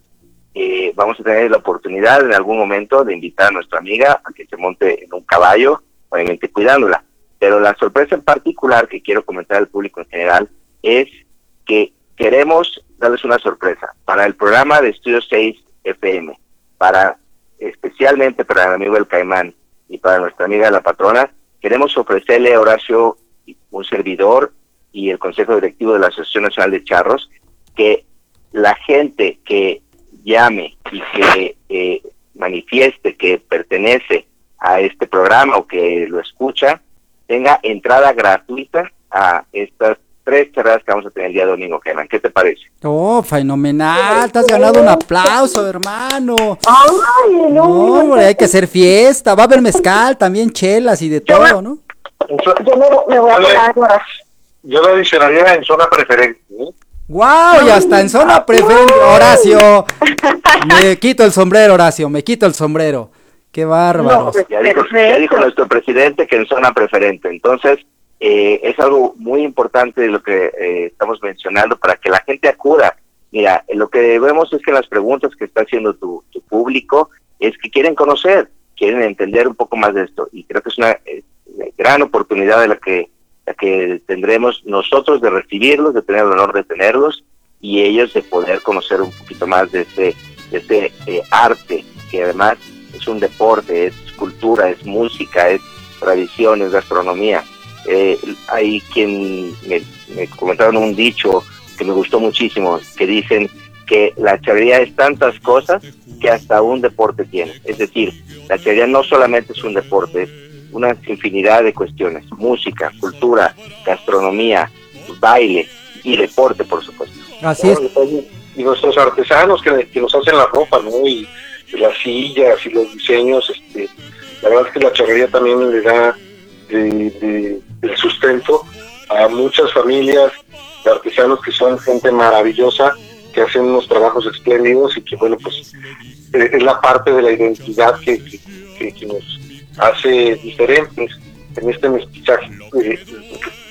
eh, vamos a tener la oportunidad en algún momento de invitar a nuestra amiga a que se monte en un caballo, obviamente cuidándola. Pero la sorpresa en particular que quiero comentar al público en general es que queremos darles una sorpresa para el programa de Estudio 6 FM, para especialmente para el amigo El Caimán y para nuestra amiga la patrona, queremos ofrecerle a Horacio, un servidor y el Consejo Directivo de la Asociación Nacional de Charros, que la gente que llame y que eh, manifieste que pertenece a este programa o que lo escucha, tenga entrada gratuita a estas tres charlas que vamos a tener el día domingo, Caimán. ¿Qué te parece? Oh, fenomenal, te has ganado un aplauso, hermano. Ay, no, No, hombre, hay que hacer fiesta, va a haber mezcal, también chelas y de todo, ¿no? Yo me, me voy a quedar ahora. Yo lo adicionaría en zona preferente. ¿eh? ¡Wow! Y hasta en zona preferente, Horacio. *laughs* Me quito el sombrero, Horacio, me quito el sombrero. Qué bárbaros. No, Ya dijo, ya Perfecto. dijo nuestro presidente que en zona preferente. Entonces, eh, es algo muy importante de lo que eh, estamos mencionando para que la gente acuda. Mira, lo que vemos es que las preguntas que está haciendo tu, tu público es que quieren conocer, quieren entender un poco más de esto. Y creo que es una eh, gran oportunidad de la que, que tendremos nosotros de recibirlos, de tener el honor de tenerlos y ellos de poder conocer un poquito más de este, de este eh, arte que además es un deporte, es cultura, es música, es tradición, es gastronomía. Eh, hay quien me, me comentaron un dicho que me gustó muchísimo, que dicen que la charrería es tantas cosas que hasta un deporte tiene. Es decir, la charrería no solamente es un deporte, es una infinidad de cuestiones, música, cultura, gastronomía, baile y deporte, por supuesto. Así es. Y nuestros artesanos que, que nos hacen la ropa, ¿no? Y las sillas y los diseños, este, la verdad es que la charrería también le da de, de- el sustento a muchas familias de artesanos que son gente maravillosa, que hacen unos trabajos espléndidos y que, bueno, pues eh, es la parte de la identidad que- que nos hace diferentes en este mestizaje eh,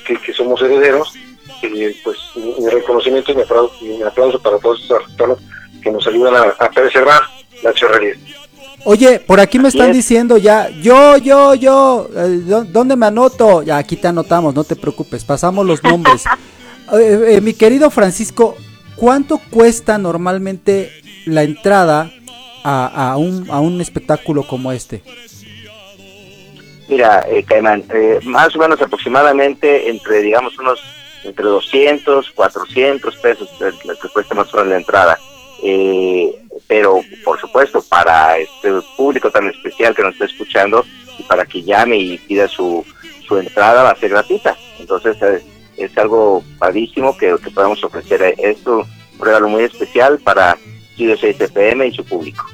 que, somos herederos, eh, pues mi reconocimiento y mi aplauso, para todos esos artesanos que nos ayudan a, preservar la chorrería. Oye, por aquí me están diciendo ya, yo, yo, yo, eh, ¿dónde me anoto? Ya, aquí te anotamos, no te preocupes, pasamos los nombres. *laughs* Eh, mi querido Francisco, ¿cuánto cuesta normalmente la entrada a, a, un, a un espectáculo como este? Mira, eh, Caimán, eh, más o menos aproximadamente entre, digamos, unos entre 200, 400 pesos lo que cuesta más o menos la entrada. Eh, pero, por supuesto, para este público tan especial que nos está escuchando y para que llame y pida su, su entrada va a ser gratuita. Entonces, es, algo padrísimo que, que podamos ofrecer esto, un regalo muy especial para Studio 6 FM y su público.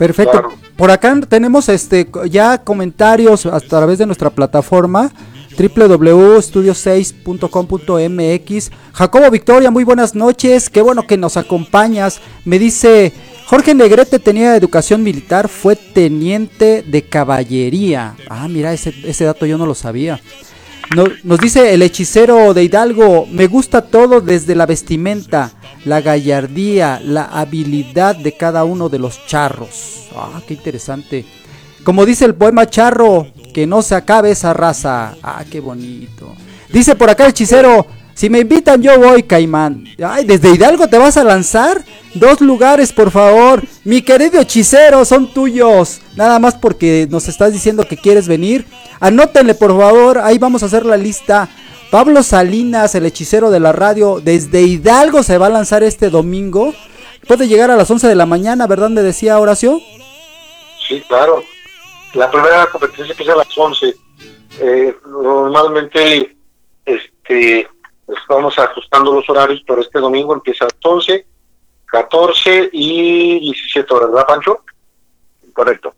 Perfecto. Por acá tenemos este ya comentarios a través de nuestra plataforma www.studio6.com.mx. Jacobo Victoria, muy buenas noches. Qué bueno que nos acompañas. Me dice Jorge Negrete tenía educación militar, fue teniente de caballería. Ah, mira, ese, ese dato yo no lo sabía. Nos, dice el hechicero de Hidalgo, me gusta todo desde la vestimenta, la gallardía, la habilidad de cada uno de los charros. Ah, qué interesante. Como dice el poema charro, que no se acabe esa raza. Ah, qué bonito. Dice por acá el hechicero, si me invitan yo voy, Caimán. Ay, desde Hidalgo te vas a lanzar. Dos lugares, por favor. Mi querido hechicero, son tuyos. Nada más porque nos estás diciendo que quieres venir. Anótenle por favor, ahí vamos a hacer la lista. Pablo Salinas, el hechicero de la radio, desde Hidalgo se va a lanzar este domingo. Puede llegar a las 11 de la mañana, ¿verdad? Me decía Horacio. Sí, claro. La primera competencia empieza a las 11. Eh, normalmente este, estamos ajustando los horarios, pero este domingo empieza a las 11, 14 y 17 horas, ¿verdad, Pancho? Correcto.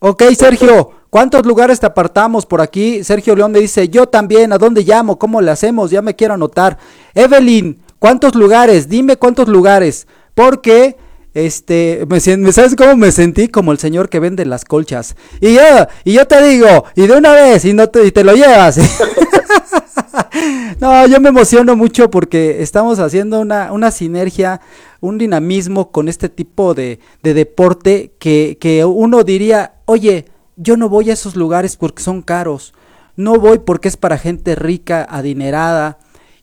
Ok, Sergio. ¿Cuántos lugares te apartamos por aquí? Sergio León me dice, yo también, ¿a dónde llamo? ¿Cómo le hacemos? Ya me quiero anotar. Evelyn, ¿cuántos lugares? Dime cuántos lugares. Porque, este, me, ¿sabes cómo me sentí? Como el señor que vende las colchas. Y yo, y yo te digo, y de una vez, y, no te, y te lo llevas. *laughs* no, yo me emociono mucho porque estamos haciendo una, una sinergia, un dinamismo con este tipo de, de deporte que, que uno diría, oye, yo no voy a esos lugares porque son caros, no voy porque es para gente rica, adinerada.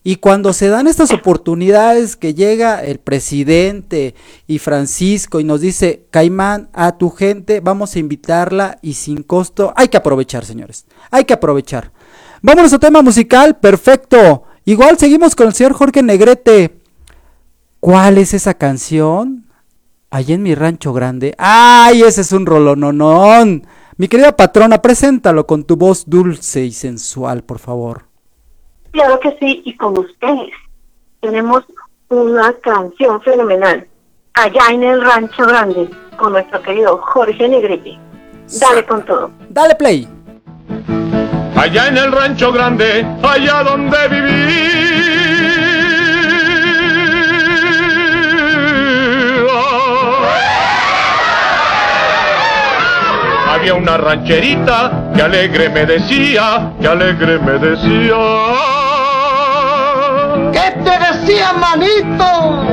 Y cuando se dan estas oportunidades que llega el presidente y Francisco y nos dice, Caimán, a tu gente vamos a invitarla y sin costo, hay que aprovechar, señores, hay que aprovechar. Vámonos a tema musical, perfecto. Igual seguimos con el señor Jorge Negrete. ¿Cuál es esa canción? Allí en mi rancho grande. ¡Ay, ese es un rolononón! Mi querida patrona, preséntalo con tu voz dulce y sensual, por favor. Claro que sí, y con ustedes tenemos una canción fenomenal, allá en el Rancho Grande, con nuestro querido Jorge Negrete. Dale con todo. Dale play. Allá en el Rancho Grande, allá donde viví había una rancherita que alegre me decía, que alegre me decía. ¿Qué te decía, manito?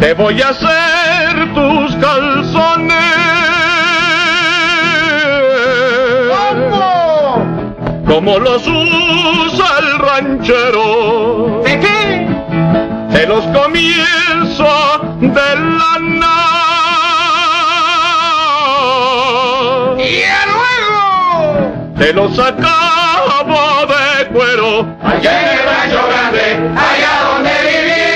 Te voy a hacer tus calzones. ¿Cómo? Como los usa el ranchero. ¿De qué? Te los comienzo de lana. te lo sacaba de cuero. Allá allá donde vivía.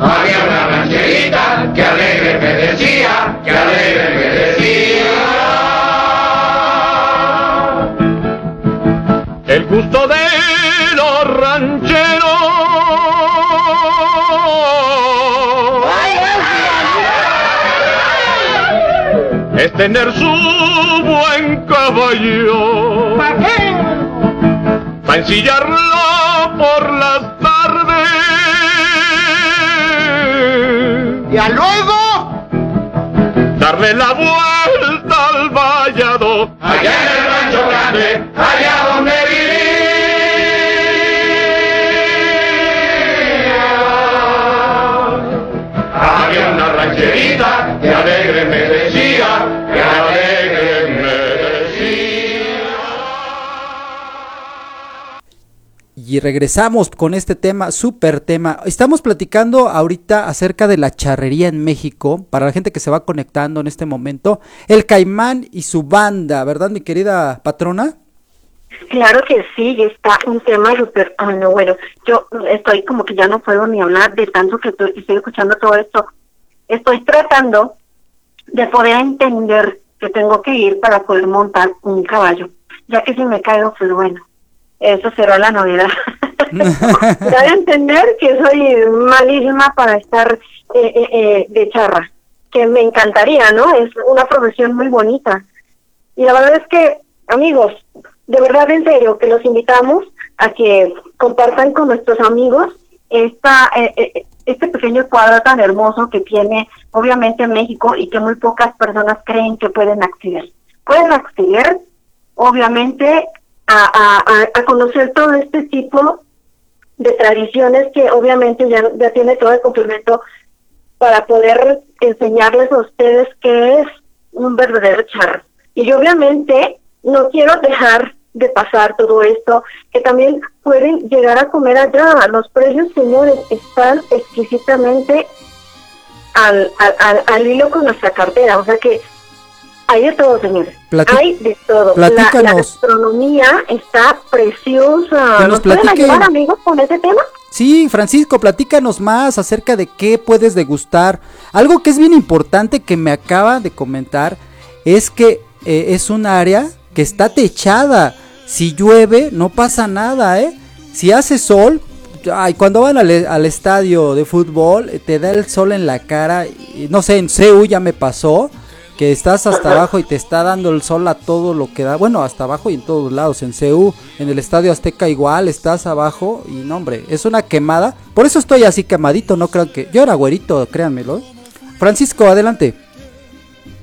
Había una rancherita que alegre me decía, que alegre me decía. El gusto de los rancheros es tener su buen caballo. ¿Para ensillarlo por las tardes. ¿Y a luego? Darle la vuelta montal vallado. Allá Y regresamos con este tema, súper tema. Estamos platicando ahorita acerca de la charrería en México, para la gente que se va conectando en este momento. El Caimán y su banda, ¿verdad, mi querida patrona? Claro que sí, está un tema súper, ah, no, bueno, yo estoy como que ya no puedo ni hablar de tanto que estoy, estoy escuchando todo esto. Estoy tratando de poder entender que tengo que ir para poder montar un caballo, ya que si me caigo, pues bueno, eso será la novedad. *laughs* ya de entender que soy malísima para estar eh, eh, eh, de charra, que me encantaría, ¿no? Es una profesión muy bonita. Y la verdad es que, amigos, de verdad en serio, que los invitamos a que compartan con nuestros amigos esta, eh, eh, este pequeño cuadro tan hermoso que tiene obviamente México y que muy pocas personas creen que pueden acceder. Pueden acceder, obviamente, a, a, a- conocer todo este tipo de tradiciones que obviamente ya, ya tiene todo el complemento para poder enseñarles a ustedes qué es un verdadero charro. Y yo obviamente no quiero dejar de pasar todo esto, que también pueden llegar a comer allá. Los precios, señores, están exquisitamente al, al, al, al hilo con nuestra cartera. O sea que hay de todo, señores. Hay de todo. La, la platícanos. gastronomía está preciosa. Que nos pueden platiquen. ayudar, amigos, con ese tema? Sí, Francisco, platícanos más acerca de qué puedes degustar. Algo que es bien importante que me acaba de comentar es que eh, es un área que está techada. Si llueve, no pasa nada, ¿eh? Si hace sol, ay, cuando van al, al estadio de fútbol, eh, te da el sol en la cara. y no sé, en CEU ya me pasó que estás hasta *laughs* abajo y te está dando el sol a todo lo que da. Bueno, hasta abajo y en todos lados. En CEU, en el Estadio Azteca igual, estás abajo y no, hombre, es una quemada. Por eso estoy así quemadito, no crean que... Yo era güerito, créanmelo. Francisco, adelante.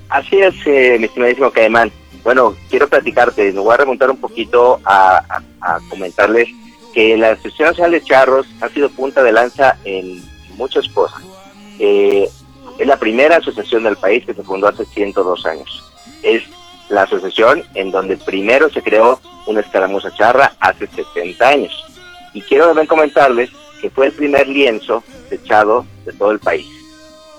Así es, eh, mi estimadísimo Caimán. Bueno, quiero platicarte, me voy a remontar un poquito a, a- a comentarles que la Asociación Nacional de Charros ha sido punta de lanza en muchas cosas. Eh, es la primera asociación del país que se fundó hace 102 años. Es la asociación en donde primero se creó una escaramuza charra hace 70 años. Y quiero también comentarles que fue el primer lienzo techado de todo el país.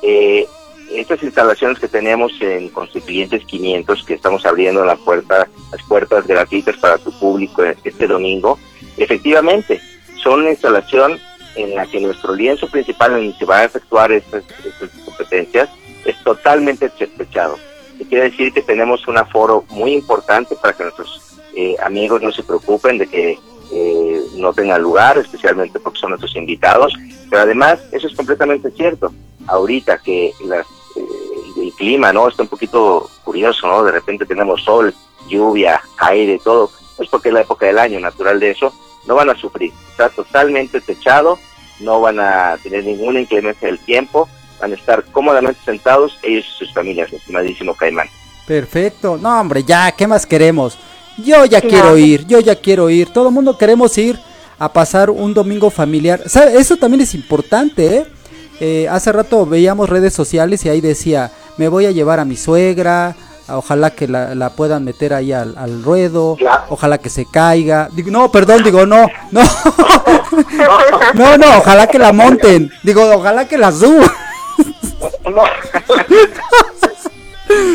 Eh, estas instalaciones que tenemos en Constituyentes 500, que estamos abriendo la puerta, las puertas gratuitas para tu público este domingo, efectivamente son una instalación en la que nuestro lienzo principal en el que van a efectuar estas, competencias es totalmente techado. Y quiere decir que tenemos un aforo muy importante para que nuestros eh, amigos no se preocupen de que eh, no tengan lugar, especialmente porque son nuestros invitados. Pero además, eso es completamente cierto. Ahorita que las, eh, el clima no está un poquito curioso, ¿no? De repente tenemos sol, lluvia, aire, todo. Es porque es la época del año natural de eso. No van a sufrir. Está totalmente techado. No van a tener ninguna inclemencia del tiempo. Van a estar cómodamente sentados ellos y sus familias, mi estimadísimo Caimán. Perfecto. No, hombre, ya, ¿qué más queremos? Yo ya Claro. quiero ir, yo ya quiero ir. Todo el mundo queremos ir a pasar un domingo familiar. ¿Sabe? Eso también es importante, ¿eh? Eh, Hace rato veíamos redes sociales y ahí decía, me voy a llevar a mi suegra, ojalá que la, la puedan meter ahí al, al ruedo, Claro. ojalá que se caiga. Digo, no, perdón, digo, no, no. *laughs* no, no, ojalá que la monten. Digo, ojalá que la suban. No.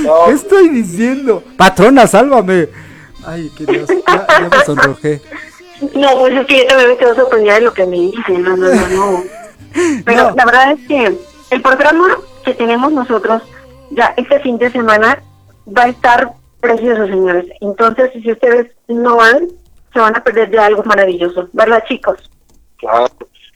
No, *laughs* ¿Qué estoy diciendo? Patrona, sálvame. Ay, qué Dios, ya, ya me sonrojé. No, pues es que yo también me quedo sorprendida de lo que me dice. No, no, no, no. Pero No. la verdad es que el programa que tenemos nosotros ya este fin de semana va a estar precioso, señores. Entonces, si ustedes no van, se van a perder de algo maravilloso. ¿Verdad, chicos? Claro.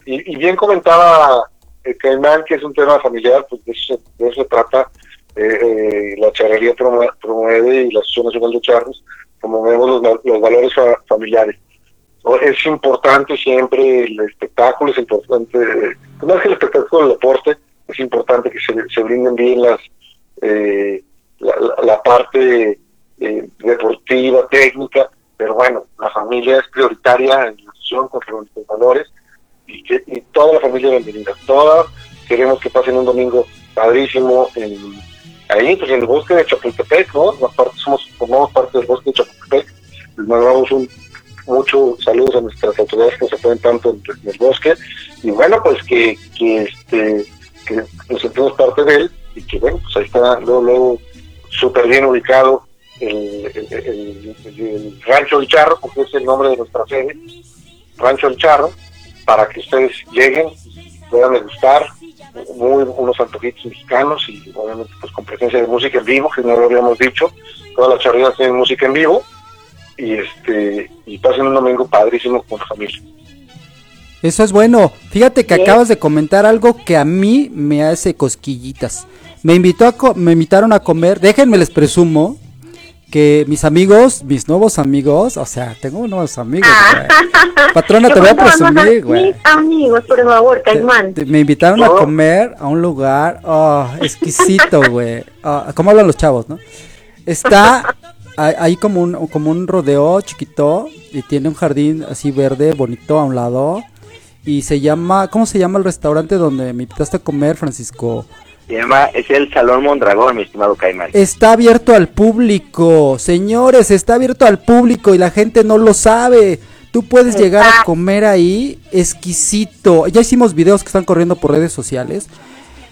Y, y bien comentaba el Caimán que es un tema familiar, pues de eso, de eso se trata. Eh, eh, la charrería promu- promueve y la Asociación Nacional de Charros promovemos los, los valores fa- familiares. Es importante siempre el espectáculo, es importante, eh, más que el espectáculo, el deporte, es importante que se, se brinden bien las, eh, la- la- parte eh, deportiva, técnica, pero bueno, la familia es prioritaria en la acción con los valores y, que, y toda la familia bienvenida, todas queremos que pasen un domingo padrísimo en, ahí, pues en el bosque de Chapultepec, ¿no? somos, formamos parte del bosque de Chapultepec, les mandamos un muchos saludos a nuestras autoridades que se pueden tanto en, el bosque. Y bueno pues que, que este que nos sentimos parte de él y que bueno pues ahí está luego, luego súper bien ubicado el, el, Rancho del Charro porque es el nombre de nuestra sede Rancho del Charro para que ustedes lleguen puedan degustar muy, unos antojitos mexicanos y obviamente pues con presencia de música en vivo, que no lo habíamos dicho, todas las charreras tienen música en vivo y este y pasen un domingo padrísimo con la familia. Eso es bueno. Fíjate que acabas de comentar algo que a mí me hace cosquillitas. Me invitó a me invitaron a comer, déjenme les presumo, que mis amigos, mis nuevos amigos, o sea, tengo nuevos amigos, ah. Patrona, te voy a presumir, güey. Mis amigos, por favor, Caimán. me invitaron a oh. comer a un lugar, oh, exquisito, *laughs* güey. Oh, ¿Cómo hablan los chavos, no? Está ahí como un, como un rodeo chiquito y tiene un jardín así verde, bonito a un lado. Y se llama, ¿cómo se llama el restaurante donde me invitaste a comer, Francisco? Se llama, es el Salón Mondragón, mi estimado Caimán. Está abierto al público, señores, está abierto al público y la gente no lo sabe. Tú puedes llegar a comer ahí exquisito. Ya hicimos videos que están corriendo por redes sociales.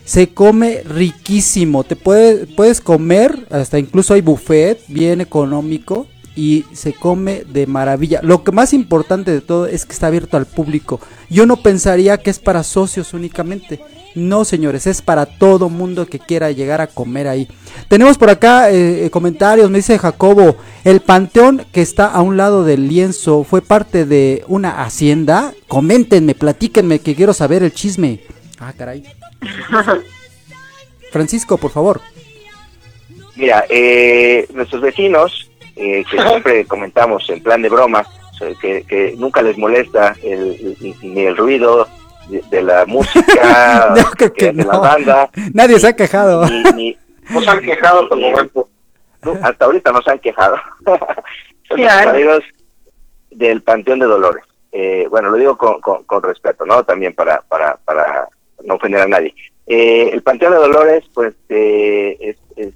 Se come riquísimo. Te puedes, puedes comer, hasta incluso hay buffet bien económico y se come de maravilla. Lo que más importante de todo es que está abierto al público. Yo no pensaría que es para socios únicamente. No, señores, es para todo mundo que quiera llegar a comer ahí. Tenemos por acá eh, eh, comentarios, me dice Jacobo, el panteón que está a un lado del lienzo fue parte de una hacienda. Coméntenme, platíquenme, que quiero saber el chisme. Ah, caray. *laughs* Francisco, por favor. Mira, eh, nuestros vecinos, que *laughs* siempre comentamos en plan de broma, que, nunca les molesta ni el ruido, de, la música, de, la *laughs* banda. Nadie se ha quejado. Ni, *laughs* no se han quejado hasta el momento. hasta ahorita no se han quejado. Son amigos del Panteón de Dolores. Eh, bueno, lo digo con, con, respeto, ¿no? También para, para, para no ofender a nadie. Eh, el Panteón de Dolores, pues, eh, es, es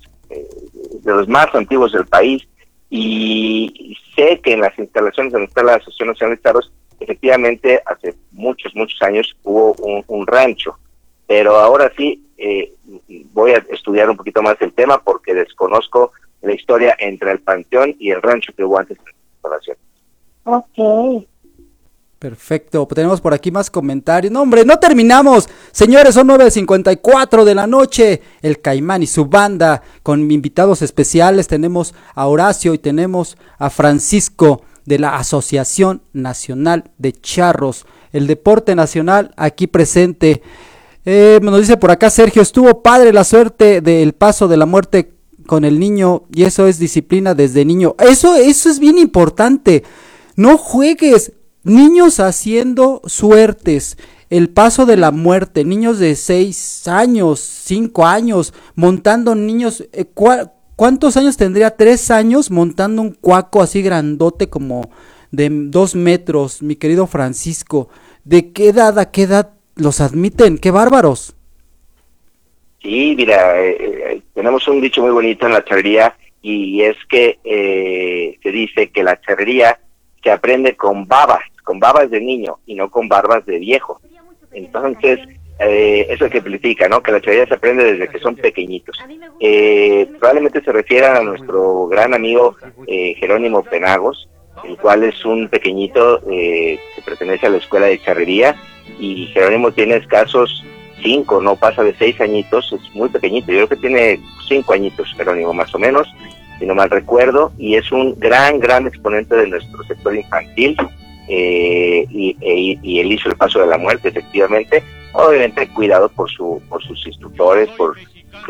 de los más antiguos del país y sé que en las instalaciones donde está la Asociación Nacional de Estados efectivamente hace muchos, muchos años hubo un, rancho, pero ahora sí eh, voy a estudiar un poquito más el tema porque desconozco la historia entre el panteón y el rancho que hubo antes de la instalación. Ok. Perfecto, tenemos por aquí más comentarios. No, hombre, no terminamos. Señores, son 9.54 de la noche. El Caimán y su banda con invitados especiales. Tenemos a Horacio y tenemos a Francisco de la Asociación Nacional de Charros. El deporte nacional aquí presente. Eh, nos dice por acá Sergio, estuvo padre la suerte del paso de la muerte con el niño y eso es disciplina desde niño. Eso, eso es bien importante. No juegues niños haciendo suertes. El paso de la muerte, niños de 6 años, 5 años, montando niños. Eh, ¿Cuántos años tendría? Tres años montando un cuaco así grandote como de dos metros, mi querido Francisco. ¿De qué edad a qué edad los admiten? ¡Qué bárbaros! Sí, mira, eh, eh, tenemos un dicho muy bonito en la charrería y es que eh, se dice que la charrería se aprende con babas, con babas de niño y no con barbas de viejo. Entonces, eh, eso que explica, ¿no? Que la charrería se aprende desde que son pequeñitos. Eh, probablemente se refieran a nuestro gran amigo eh, Jerónimo Penagos, el cual es un pequeñito que pertenece a la escuela de charrería y Jerónimo tiene escasos cinco, no pasa de seis añitos, es muy pequeñito, yo creo que tiene cinco añitos Jerónimo más o menos, si no mal recuerdo, y es un gran, gran exponente de nuestro sector infantil. y, y él hizo el paso de la muerte, efectivamente, obviamente cuidado por su por sus instructores, por,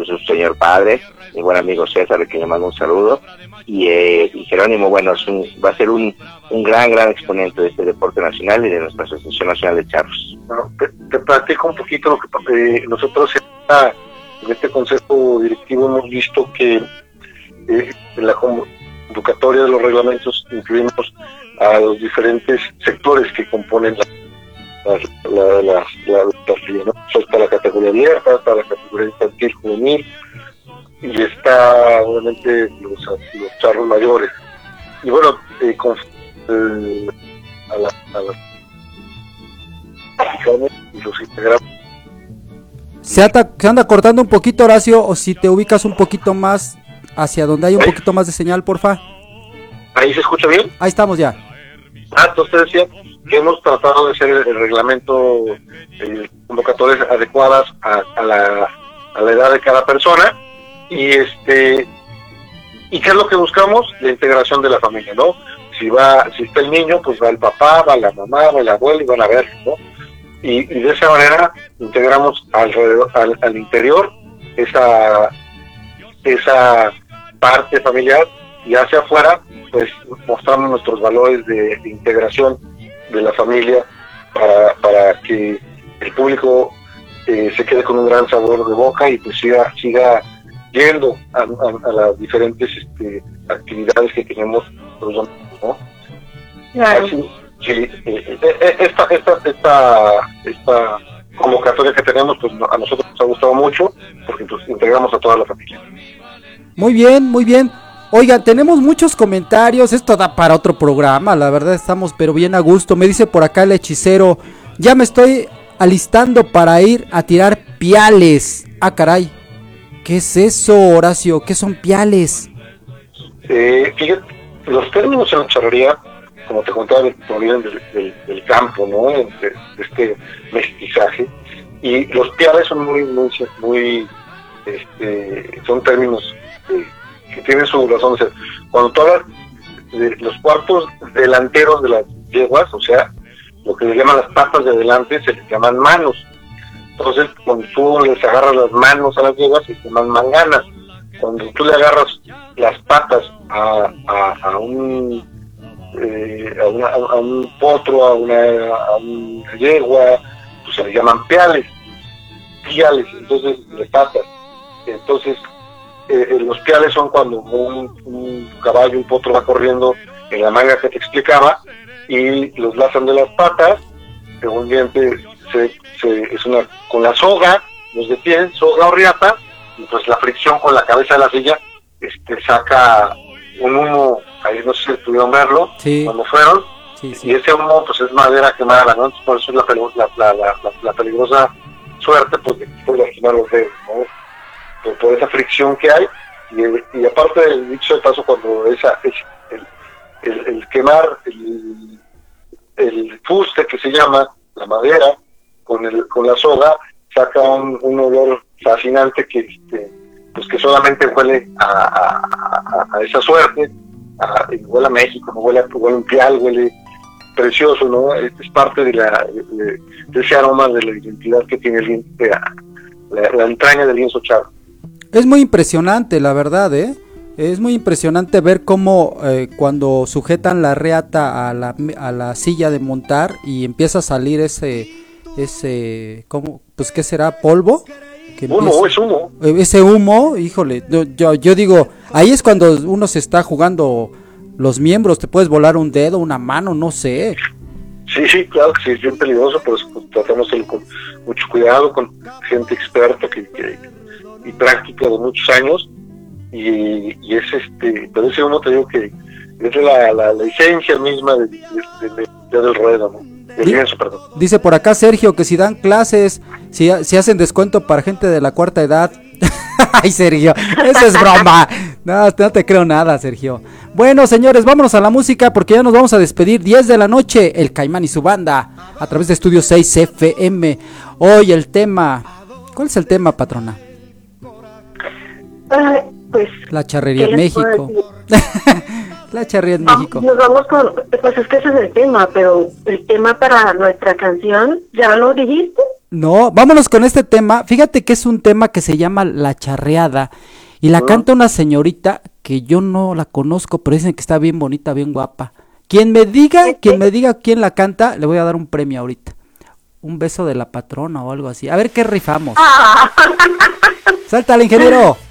su señor padre, mi buen amigo César, que le mando un saludo, y, eh, Jerónimo, bueno, es un, va a ser un, un gran, gran exponente de este deporte nacional y de nuestra Asociación Nacional de Charros. te, platico un poquito lo que eh, nosotros en este consejo directivo hemos visto que eh, en la convocatoria de los reglamentos incluimos a los diferentes sectores que componen la la, la, la, está la categoría abierta, está la categoría infantil juvenil y está obviamente los, los charros mayores. Y bueno, eh, con, eh, a la, a la y los ata, se anda cortando un poquito, Horacio, o si te ubicas un poquito más hacia donde hay un poquito más de señal, porfa. ¿Ahí se escucha bien? Ahí estamos ya. Ah, entonces decía que hemos tratado de hacer el, reglamento, eh, convocatorias adecuadas a, a, la, a la edad de cada persona y este y qué es lo que buscamos la integración de la familia no si va si está el niño pues va el papá va la mamá va el abuelo y van a ver no y, y de esa manera integramos alrededor al, al interior esa esa parte familiar y hacia afuera pues mostramos nuestros valores de, de integración de la familia para, para que el público eh, se quede con un gran sabor de boca y pues siga siga yendo a, a, a las diferentes este, actividades que tenemos los ¿no? Claro. Así, sí, eh, eh, esta, esta, esta, esta convocatoria que tenemos, pues a nosotros nos ha gustado mucho, porque pues, integramos a toda la familia. Muy bien, muy bien. Oigan, tenemos muchos comentarios, esto da para otro programa, la verdad estamos pero bien a gusto. Me dice por acá el hechicero, ya me estoy alistando para ir a tirar piales. Ah, caray. ¿Qué es eso, Horacio? ¿Qué son piales? Eh, fíjate, los términos en la charrería, como te contaba, provienen del, campo, ¿no? De, este mestizaje. Y los piales son muy, muy, muy, este, son términos que tienen su razón de ser. Cuando tú los cuartos delanteros de las yeguas, o sea, lo que le llaman las patas de adelante, se les llaman manos. Entonces, cuando tú les agarras las manos a las yeguas, se llaman manganas. Cuando tú le agarras las patas a, a, a un eh, a, un potro, a una, yegua, pues se le llaman piales, piales, entonces de patas. Entonces, eh, los piales son cuando un, un, caballo, un potro va corriendo en la manga que te explicaba y los lazan de las patas, según diente se, se, es una con la soga, los de pie, soga o riata, y pues la fricción con la cabeza de la silla este, saca un humo, ahí no sé si pudieron verlo, sí. cuando fueron, sí, sí. y ese humo pues es madera quemada, ¿no? Entonces, por eso es la, la, la, la peligrosa suerte pues de lastimar los dedos, ¿no? Por, esa fricción que hay, y, y aparte dicho de paso, cuando esa, es el, el, quemar el, el fuste que se llama, la madera, con, el, con la soga, saca un, un olor fascinante que, este, pues que solamente huele a, a, a esa suerte, a, huele a México, huele a, huele un pial, huele precioso, ¿no? Es parte de, la, de, ese aroma de la identidad que tiene el, la, la entraña del lienzo charro. Es muy impresionante, la verdad, ¿eh? Es muy impresionante ver cómo eh, cuando sujetan la reata a la, a la silla de montar y empieza a salir ese, ese, ¿cómo? Pues qué será, polvo. Que humo, es humo. Ese humo, híjole, yo, yo, yo digo, ahí es cuando uno se está jugando los miembros, te puedes volar un dedo, una mano, no sé. Sí, sí, claro que sí, es bien peligroso, pues, pues tratamos el, con mucho cuidado, con gente experta que, que, y práctica de muchos años, y, y, es este, pero ese uno te digo que es la, la, la esencia misma de, de, de, de del ruedo, Dice por acá Sergio que si dan clases, si, si hacen descuento para gente de la cuarta edad. *laughs* Ay, Sergio, eso es broma. No, no te creo nada, Sergio. Bueno, señores, vámonos a la música porque ya nos vamos a despedir. 10 de la noche, el Caimán y su banda, a través de Estudio 6 FM. Hoy el tema. ¿Cuál es el tema, patrona? Uh, pues. La charrería en México. *laughs* La charrería en ah, México. Nos vamos con. Pues es que ese es el tema, pero el tema para nuestra canción, ¿ya lo dijiste? No, vámonos con este tema. Fíjate que es un tema que se llama La Charreada. Y la uh -huh. canta una señorita que yo no la conozco, pero dicen que está bien bonita, bien guapa. Quien me diga, ¿Sí? quien me diga quién la canta, le voy a dar un premio ahorita. Un beso de la patrona o algo así. A ver qué rifamos. Ah. Salta al ingeniero. *laughs*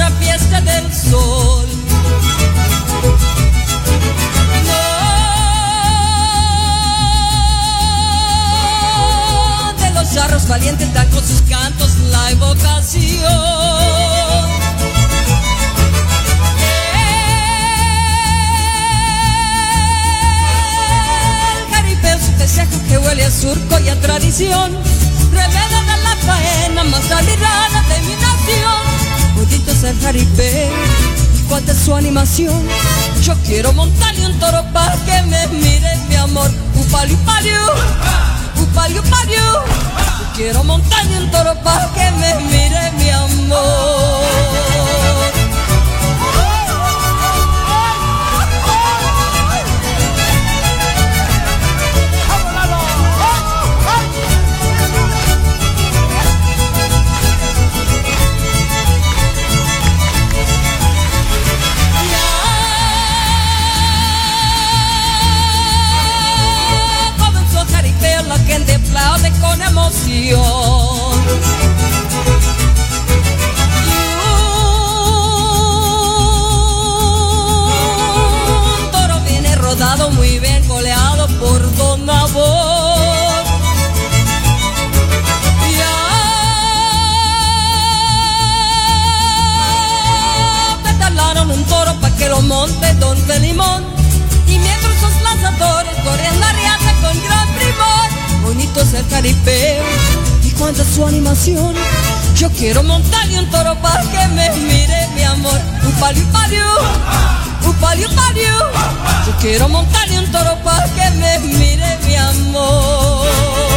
valientes dan con sus cantos la evocación. El jaripeo su desejo que huele a surco y a tradición. Remedio de la faena más alirada de mi nación. Bonito es el jaripeo cuánta es su animación. Yo quiero montarle un toro para que me mire mi amor. Upaliu, paliu, upaliu, paliu. Quiero montarle un toro para que me mire mi amor. Con emoción. Y un toro viene rodado muy bien goleado por Don Nabor. Ya petalaron un toro pa' que lo monte Don Limón Y mientras los lanzadores corren la Bonito es el caripeo y cuánta su animación Yo quiero montarle un toro para que me mire mi amor. Upaliu, paliu, upaliu, paliu Yo quiero montarle un toro para que me mire mi amor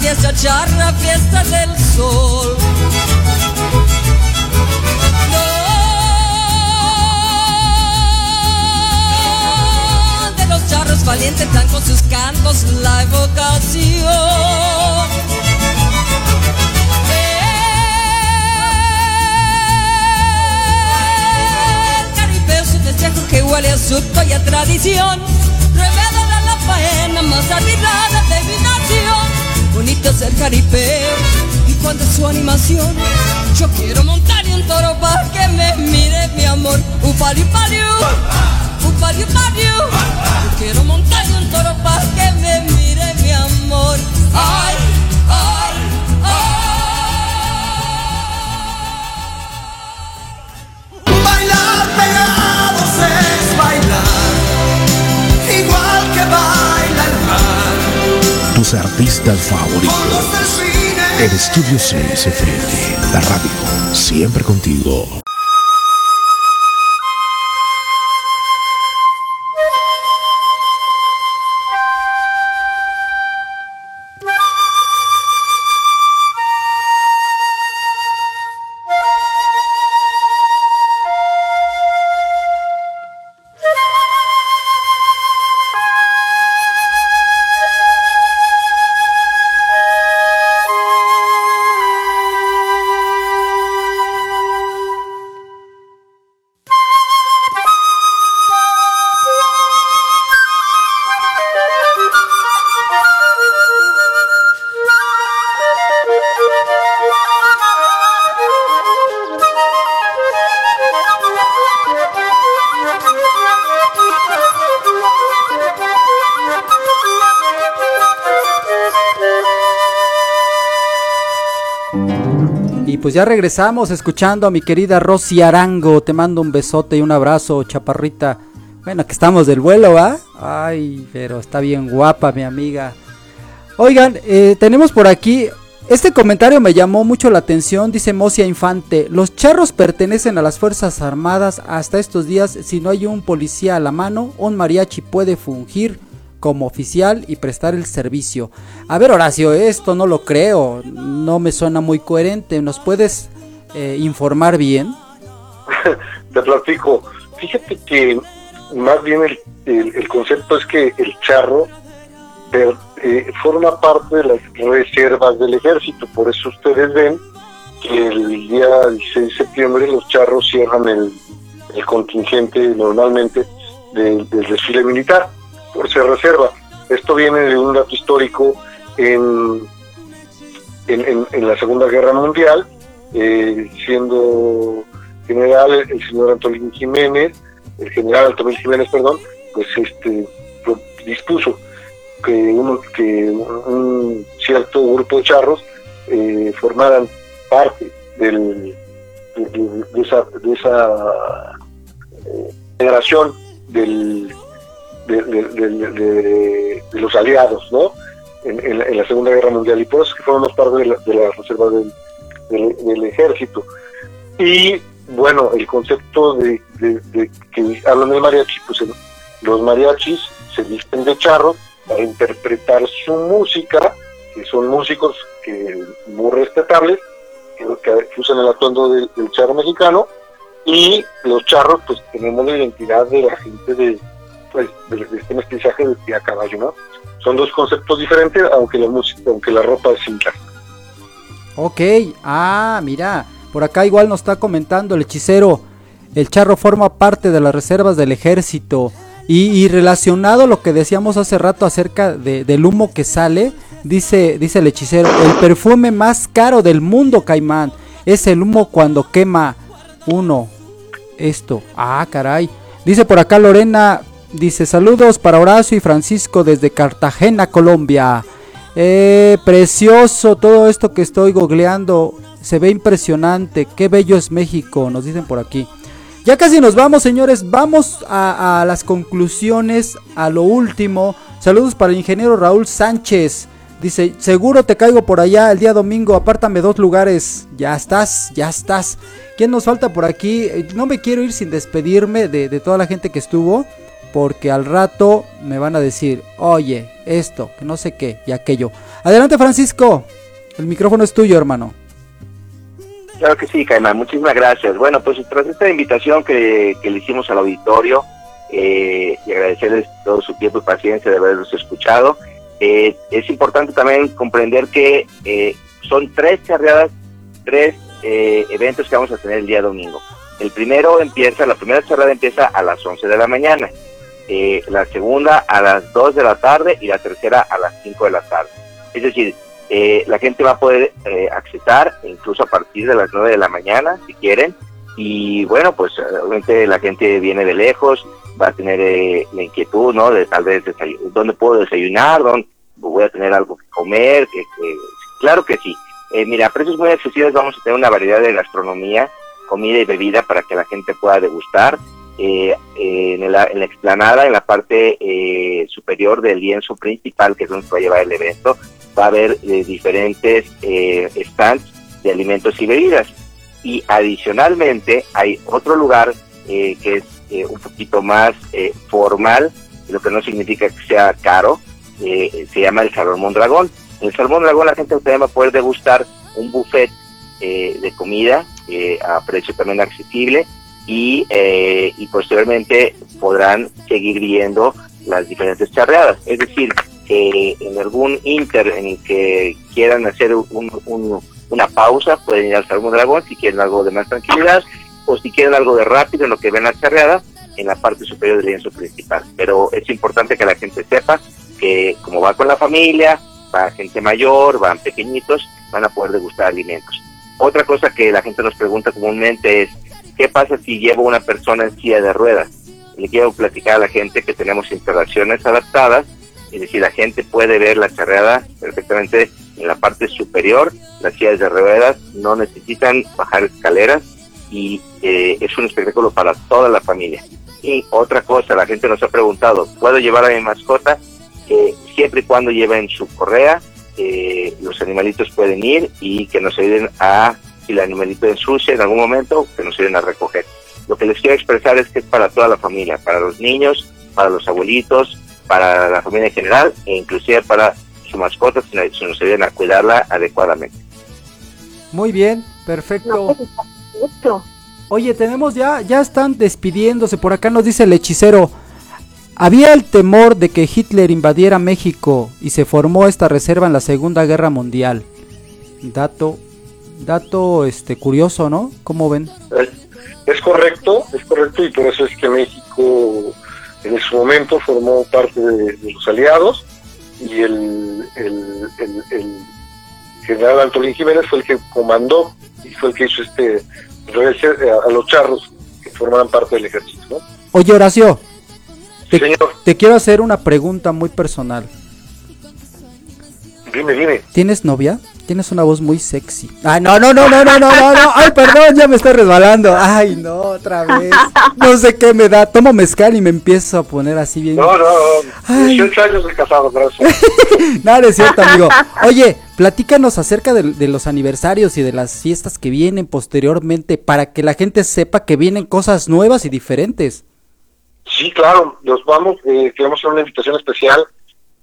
fiesta, charra, fiesta del sol. Donde los charros valientes dan con sus cantos la evocación. El caripeo es que huele a surco y a tradición. La faena más arribada de mi nación. Bonito es el caripeo y cuando es su animación. Yo quiero montarle un toro para que me mire mi amor. Upaliu, paliu, upaliu, paliu. Yo quiero montarle un toro para que me mire mi amor. Ay, Tus artistas favoritos. El Estudio 6 FM, la radio, siempre contigo. Pues ya regresamos escuchando a mi querida Rosy Arango. Te mando un besote y un abrazo, chaparrita. Bueno, que estamos del vuelo, ¿va? Ay, pero está bien guapa, mi amiga. Oigan, eh, tenemos por aquí. Este comentario me llamó mucho la atención, dice Mocia Infante. Los charros pertenecen a las Fuerzas Armadas hasta estos días. Si no hay un policía a la mano, un mariachi puede fungir como oficial y prestar el servicio. A ver, Horacio, esto no lo creo. No me suena muy coherente. ¿Nos puedes eh, informar bien? *laughs* Te platico. Fíjate que más bien el, el- concepto es que el charro per- eh, forma parte de las reservas del ejército. Por eso ustedes ven que el día 16 de septiembre los charros cierran el, el contingente normalmente del desfile militar por ser reserva. Esto viene de un dato histórico en, en, la Segunda Guerra Mundial, eh, siendo general el señor Antonio Jiménez, el general Antonio Jiménez, perdón, pues este dispuso que, uno, que un cierto grupo de charros eh, formaran parte del, de, esa, de esa eh, generación del, de, los aliados, ¿no? En, la Segunda Guerra Mundial y por eso es que formamos parte de la, de reserva del, ejército. Y bueno, el concepto de, que hablan de mariachi, pues los mariachis se visten de charro para interpretar su música, que son músicos que muy respetables, que, usan el atuendo del, charro mexicano, y los charros, pues tenemos la identidad de la gente de, pues, de, este mestizaje de a caballo, ¿no? Son dos conceptos diferentes, aunque la música, aunque la ropa es similar. Ok, ah, mira, por acá igual nos está comentando el hechicero, el charro forma parte de las reservas del ejército. Y, relacionado a lo que decíamos hace rato acerca del humo que sale, dice, dice el hechicero, el perfume más caro del mundo, Caimán, es el humo cuando quema uno. Esto, ah, caray. Dice por acá Lorena, dice saludos para Horacio y Francisco desde Cartagena, Colombia. Eh, precioso todo esto que estoy googleando. Se ve impresionante. Qué bello es México, nos dicen por aquí. Ya casi nos vamos, señores. Vamos a, las conclusiones, a lo último. Saludos para el ingeniero Raúl Sánchez. Dice, seguro te caigo por allá el día domingo, apártame dos lugares. Ya estás, ya estás. ¿Quién nos falta por aquí? Eh, no me quiero ir sin despedirme de, de toda la gente que estuvo, porque al rato me van a decir, oye, esto, que no sé qué y aquello. Adelante Francisco, el micrófono es tuyo, hermano. Claro que sí, Caimán, muchísimas gracias. Bueno, pues tras esta invitación que, le hicimos al auditorio eh, y agradecerles todo su tiempo y paciencia de haberlos escuchado, eh, es importante también comprender que eh, son tres charreadas, tres eventos que vamos a tener el día domingo. El primero empieza, la primera charreada empieza a las 11 de la mañana, la segunda a las 2 de la tarde y la tercera a las 5 de la tarde. Es decir, eh, la gente va a poder eh, accesar incluso a partir de las 9 de la mañana, si quieren. Y bueno, pues obviamente la gente viene de lejos, va a tener eh, la inquietud, ¿no? De tal vez dónde puedo desayunar, dónde voy a tener algo que comer. Que, claro que sí. mira, a precios muy accesibles vamos a tener una variedad de gastronomía, comida y bebida para que la gente pueda degustar. En, la, en, la, explanada, en la parte superior del lienzo principal, que es donde se va a llevar el evento, va a haber eh, diferentes eh, stands de alimentos y bebidas. Y adicionalmente hay otro lugar eh, que es un poquito más formal, lo que no significa que sea caro, se llama el Salmón Dragón. En el Salmón Dragón la gente también va a poder degustar un buffet de comida a precio también accesible y, y posteriormente podrán seguir viendo las diferentes charreadas. Es decir, en algún inter en el que quieran hacer una pausa, pueden ir al Salmón Dragón si quieren algo de más tranquilidad, o si quieren algo de rápido en lo que ven la charreada, en la parte superior del lienzo principal. Pero es importante que la gente sepa que como va con la familia, va gente mayor, van pequeñitos, van a poder degustar alimentos. Otra cosa que la gente nos pregunta comúnmente es, ¿qué pasa si llevo una persona en silla de ruedas? Le quiero platicar a la gente que tenemos instalaciones adaptadas es decir, la gente puede ver la charreada perfectamente en la parte superior, las sillas de ruedas no necesitan bajar escaleras y eh, es un espectáculo para toda la familia. Y otra cosa, la gente nos ha preguntado, ¿puedo llevar a mi mascota? Eh, siempre y cuando lleven su correa, eh, los animalitos pueden ir y que nos ayuden a, si el animalito ensucia en algún momento, que nos ayuden a recoger. Lo que les quiero expresar es que es para toda la familia, para los niños, para los abuelitos, para la familia en general e inclusive para su mascota si nos ayudan a cuidarla adecuadamente. Muy bien, perfecto. Oye, tenemos ya, ya están despidiéndose. Por acá nos dice el hechicero. Había el temor de que Hitler invadiera México y se formó esta reserva en la Segunda Guerra Mundial. Dato, dato este curioso, ¿no? ¿Cómo ven? Es correcto, es correcto, y por eso es que México en su momento formó parte de, los aliados y el, el, el, general Antolín Jiménez fue el que comandó y fue el que hizo este a, los charros que formaban parte del ejército. ¿no? Oye Horacio, te quiero hacer una pregunta muy personal. Dime, dime. ¿Tienes novia? Tienes una voz muy sexy. Ay, no, no, no, no, no, no, no, no. Ay, perdón, ya me estoy resbalando. Ay, no, otra vez. No sé qué me da. Tomo mezcal y me empiezo a poner así bien. No, no, no. 18 años de casado, gracias. *laughs* Nada, es cierto, amigo. Oye, platícanos acerca de, de, los aniversarios y de las fiestas que vienen posteriormente para que la gente sepa que vienen cosas nuevas y diferentes. Sí, claro. Nos vamos, eh, queremos hacer una invitación especial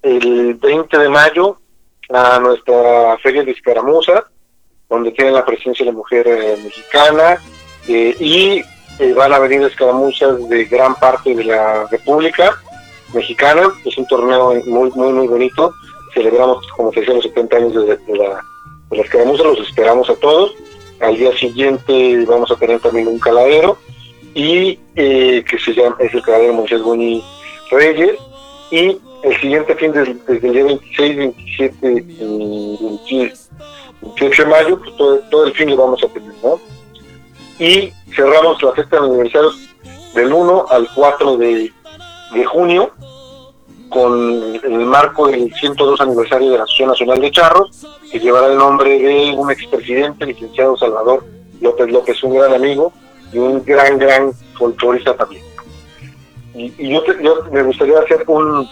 el 20 de mayo a nuestra Feria de Escaramuza, donde tiene la presencia de la mujer eh, mexicana, eh, y eh, van a venir escaramuzas de gran parte de la República Mexicana. Es un torneo muy, muy, muy bonito. Celebramos, como te decía, los 70 años de, la, de escaramuza, los esperamos a todos. Al día siguiente vamos a tener también un caladero, y que se llama, es el caladero Moisés Boni Reyes, y el siguiente fin, desde, el día 26, 27 y 28 de mayo, pues todo, el fin lo vamos a tener, ¿no? Y cerramos la fiesta de aniversario del 1 al 4 de, junio con el marco del 102 aniversario de la Asociación Nacional de Charros, que llevará el nombre de un expresidente, licenciado Salvador López López, un gran amigo y un gran, gran folclorista también. Y, yo, yo me gustaría hacer un,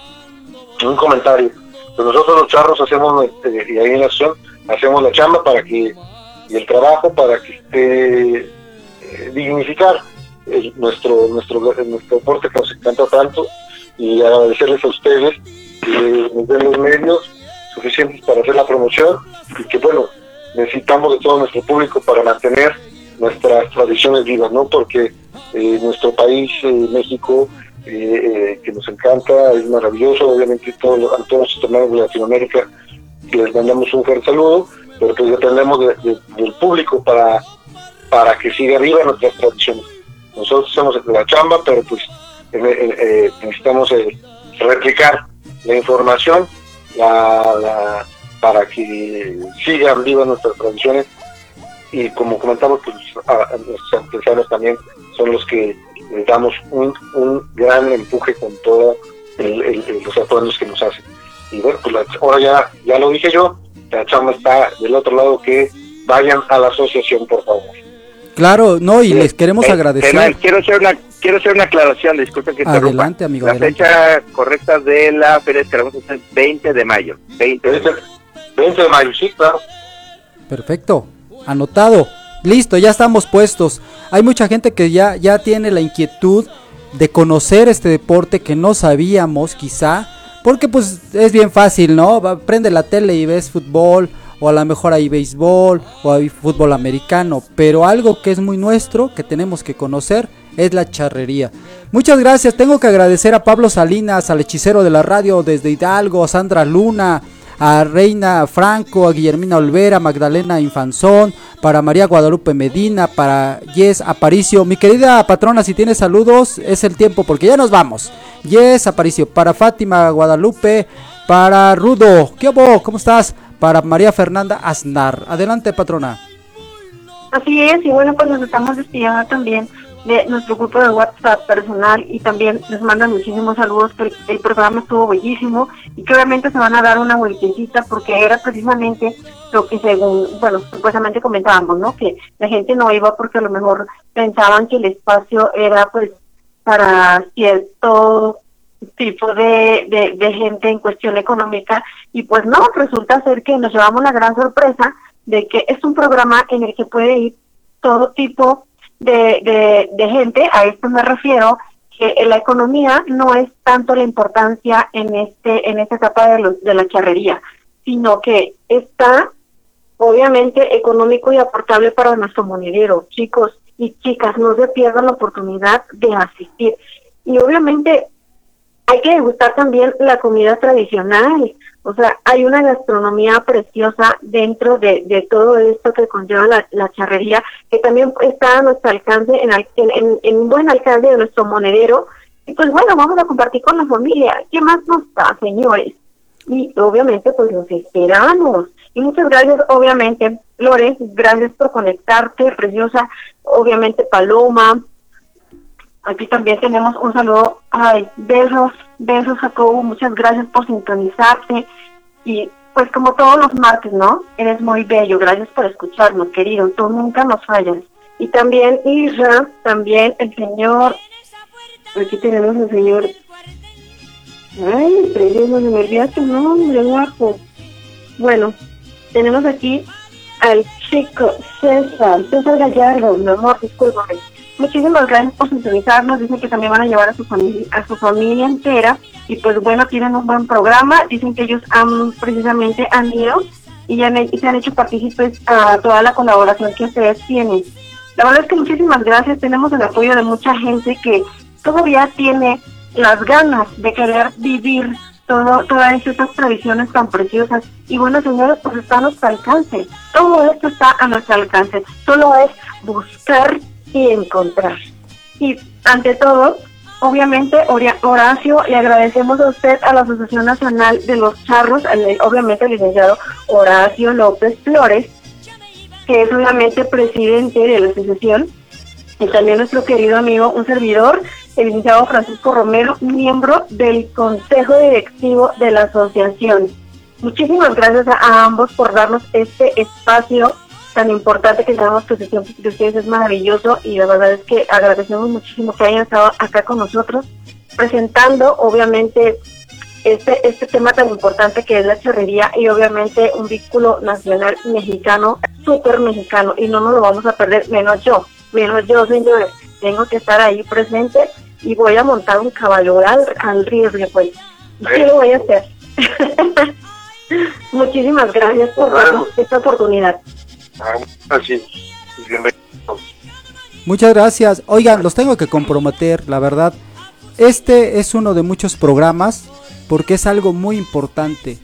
un comentario. Pues nosotros los charros hacemos, este, y ahí en la acción, hacemos la chamba para que, y el trabajo para que esté eh, dignificar nuestro, nuestro, nuestro deporte que nos encanta tanto y agradecerles a ustedes que nos den los medios suficientes para hacer la promoción y que bueno, necesitamos de todo nuestro público para mantener nuestras tradiciones vivas, ¿no? Porque eh, nuestro país, eh, México, eh, que nos encanta, es maravilloso, obviamente todo, a todos los hermanos de Latinoamérica les mandamos un fuerte saludo, pero pues dependemos del público para, para que siga arriba nuestras tradiciones. Nosotros hacemos la chamba, pero pues eh, necesitamos eh, replicar la información para que sigan vivas nuestras tradiciones y como comentamos, pues a, nuestros artesanos también son los que les damos un, un gran empuje con todos los apoyos que nos hacen. Y bueno, pues ahora ya, ya lo dije yo, la chamba está del otro lado, que vayan a la asociación, por favor. Claro, no, y les queremos agradecer. quiero hacer una quiero hacer una aclaración, disculpen que Adelante, amigo. La fecha correcta de la Feria de Escaramuza es el 20 de mayo. 20 de, 20 de mayo, sí, claro. Perfecto, anotado. Listo, ya estamos puestos. Hay mucha gente que ya, ya tiene la inquietud de conocer este deporte que no sabíamos quizá. Porque pues es bien fácil, ¿no? Prende la tele y ves fútbol. O a lo mejor hay béisbol o hay fútbol americano. Pero algo que es muy nuestro, que tenemos que conocer, es la charrería. Muchas gracias. Tengo que agradecer a Pablo Salinas, al hechicero de la radio desde Hidalgo, a Sandra Luna, a Reina Franco, a Guillermina Olvera, Magdalena Infanzón, para María Guadalupe Medina, para Yes Aparicio. Mi querida patrona, si tienes saludos, es el tiempo porque ya nos vamos. Yes Aparicio, para Fátima Guadalupe, para Rudo, ¿qué hubo? ¿Cómo estás? Para María Fernanda Aznar. Adelante, patrona. Así es, y bueno, pues nos estamos despidiendo también de nuestro grupo de WhatsApp personal y también les mandan muchísimos saludos que el, programa estuvo bellísimo y que obviamente se van a dar una vueltecita porque era precisamente lo que según, bueno, supuestamente comentábamos, ¿no? Que la gente no iba porque a lo mejor pensaban que el espacio era pues para cierto tipo de, de, de gente en cuestión económica y pues no, resulta ser que nos llevamos la gran sorpresa de que es un programa en el que puede ir todo tipo de, de, gente, a esto me refiero, que la economía no es tanto la importancia en este en esta etapa de, de la charrería, sino que está obviamente económico y aportable para nuestro monedero. Chicos y chicas, no se pierdan la oportunidad de asistir. Y obviamente hay que degustar también la comida tradicional. O sea, hay una gastronomía preciosa dentro de, todo esto que conlleva la, la, charrería, que también está a nuestro alcance, en, en, en, buen alcance de nuestro monedero. Y pues bueno, vamos a compartir con la familia. ¿Qué más nos da, señores? Y obviamente, pues los esperamos. Y muchas gracias, obviamente, Lore, gracias por conectarte, preciosa. Obviamente, Paloma, Aquí también tenemos un saludo. Ay, besos, besos, Jacobo. Muchas gracias por sintonizarte. Y pues como todos los martes, ¿no? Eres muy bello. Gracias por escucharnos, querido. Tú nunca nos fallas. Y también Isra, también el señor. Aquí tenemos al señor. Ay, pero no me olvidé tu nombre, guapo. Bueno, tenemos aquí al chico César, César Gallardo, mi amor, discúlpame Muchísimas gracias por sintonizarnos. Dicen que también van a llevar a su familia, a su familia entera. Y pues bueno, tienen un buen programa. Dicen que ellos han precisamente han ido y, se han hecho partícipes a toda la colaboración que ustedes tienen. La verdad es que muchísimas gracias. Tenemos el apoyo de mucha gente que todavía tiene las ganas de querer vivir todo, todas estas tradiciones tan preciosas. Y bueno, señores, pues está a nuestro alcance. Todo esto está a nuestro alcance. Solo es buscar y encontrar. Y ante todo, obviamente, Horacio, le agradecemos a usted, a la Asociación Nacional de los Charros, obviamente el licenciado Horacio López Flores, que es obviamente presidente de la asociación, y también nuestro querido amigo, un servidor, el licenciado Francisco Romero, miembro del Consejo Directivo de la asociación. Muchísimas gracias a ambos por darnos este espacio tan importante que tenemos posesión de ustedes es maravilloso y la verdad es que agradecemos muchísimo que hayan estado acá con nosotros presentando obviamente este este tema tan importante que es la charrería y obviamente un vínculo nacional mexicano, súper mexicano y no nos lo vamos a perder, menos yo, menos yo señores, tengo que estar ahí presente y voy a montar un caballo al, al riesgo pues, ¿qué lo voy a hacer? *laughs* Muchísimas gracias por esta oportunidad. Muchas gracias. Oigan, los tengo que comprometer, la verdad. Este es uno de muchos programas porque es algo muy importante.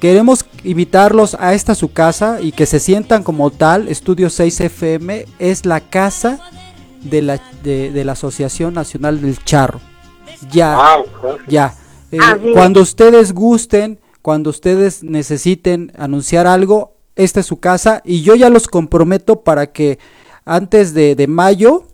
Queremos invitarlos a esta su casa y que se sientan como tal. Estudio 6 FM es la casa de la, de, la Asociación Nacional del Charro. Ya, ah, ya. Eh, cuando ustedes gusten, cuando ustedes necesiten anunciar algo, esta es su casa y yo ya los comprometo para que antes de, mayo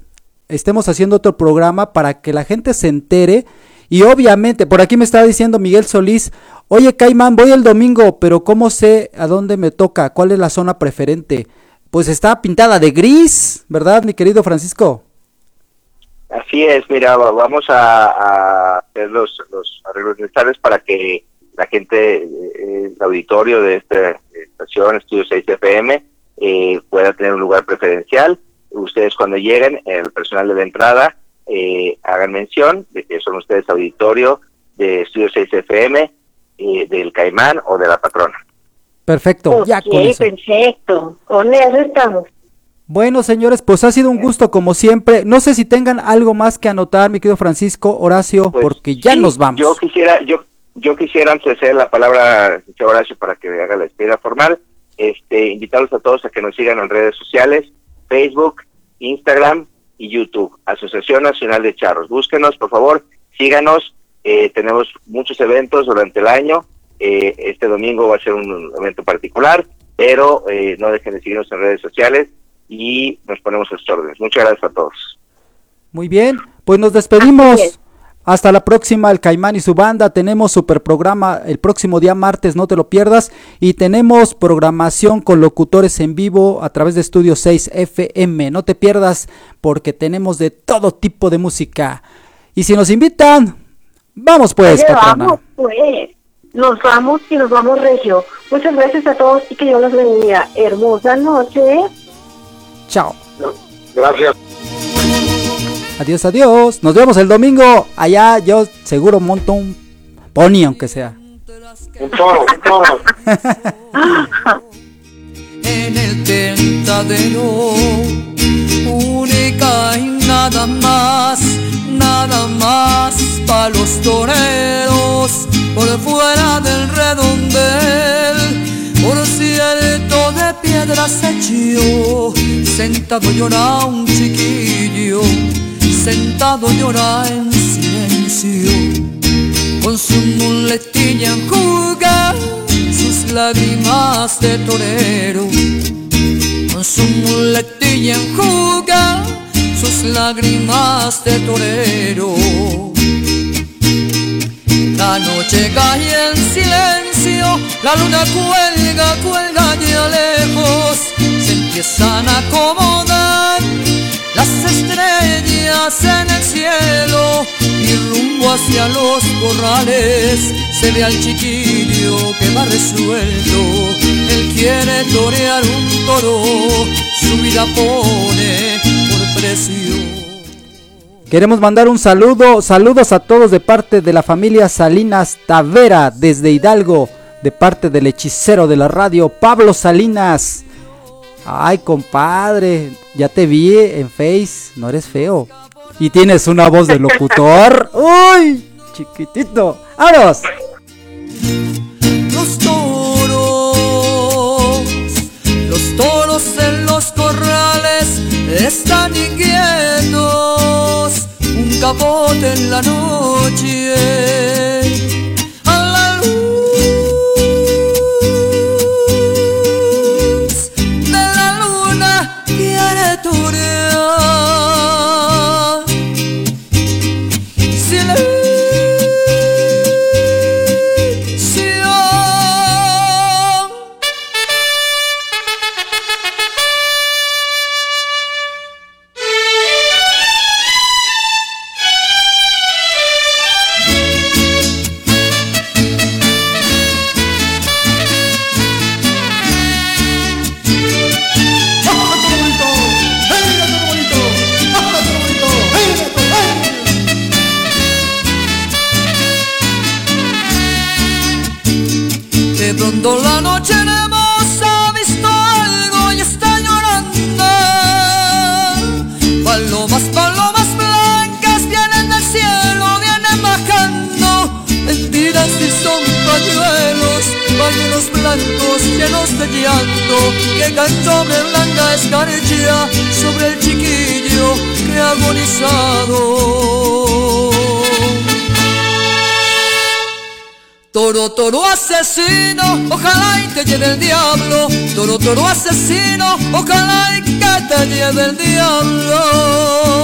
estemos haciendo otro programa para que la gente se entere y obviamente, por aquí me estaba diciendo Miguel Solís, oye Caimán, voy el domingo, pero ¿cómo sé a dónde me toca? ¿Cuál es la zona preferente? Pues está pintada de gris, ¿verdad, mi querido Francisco? Así es, mira, vamos a, hacer los, los arreglos necesarios para que la gente, eh, el auditorio de esta estación, Estudio 6 FM, eh, pueda tener un lugar preferencial. Ustedes cuando lleguen, el personal de la entrada, eh, hagan mención de que son ustedes auditorio de Estudio 6 FM, del Caimán o de la Patrona. Perfecto, ya con eso. perfecto. Con eso estamos. Bueno, señores, pues ha sido un gusto como siempre. No sé si tengan algo más que anotar, mi querido Francisco, Horacio, pues porque ya nos vamos. Yo quisiera, yo yo quisiera antes de hacer la palabra a Horacio para que haga la despedida formal, este, invitarlos a todos a que nos sigan en redes sociales, Facebook, Instagram y YouTube, Asociación Nacional de Charros. Búsquenos, por favor, síganos, eh, tenemos muchos eventos durante el año, eh, este domingo va a ser un evento particular, pero eh, no dejen de seguirnos en redes sociales y nos ponemos a sus órdenes. Muchas gracias a todos. Muy bien, pues nos despedimos. Hasta la próxima, el Caimán y su banda. Tenemos super programa el próximo día martes, no te lo pierdas. Y tenemos programación con locutores en vivo a través de Estudio 6 FM. No te pierdas porque tenemos de todo tipo de música. Y si nos invitan, vamos pues, Vamos pues. Nos vamos y nos vamos regio. Muchas gracias a todos y que Dios los bendiga. Hermosa noche. Chao. Gracias. Adiós, adiós. Nos vemos el domingo. Allá yo seguro monto un pony, aunque sea. Un toro, un toro. *laughs* en el tentadero, única y nada más, nada más pa' los toreros por fuera del redondel, por cierto de piedras hecho, sentado llora un chiquillo, sentado llora en silencio, con su muletilla enjuga sus lágrimas de torero, con su muletilla enjuga sus lágrimas de torero. La noche cae en silencio, la luna cuelga, cuelga a lejos, se empiezan a acomodar las estrellas en el cielo y rumbo hacia los corrales se ve al chiquillo que va resuelto. Él quiere torear un toro, su vida pone por precio. Queremos mandar un saludo, saludos a todos de parte de la familia Salinas Tavera desde Hidalgo, de parte del hechicero de la radio Pablo Salinas. Ay, compadre, ya te vi en Face, no eres feo. Y tienes una voz de locutor. *laughs* Uy, chiquitito. ¡Vámonos! Los toros, los toros en los corrales están inquietos. Un capote en la noche. Pañuelos blancos llenos de llanto que sobre blanca escarcha, sobre el chiquillo que ha agonizado. Toro, toro asesino, ojalá y te lleve el diablo. Toro, toro asesino, ojalá y que te lleve el diablo.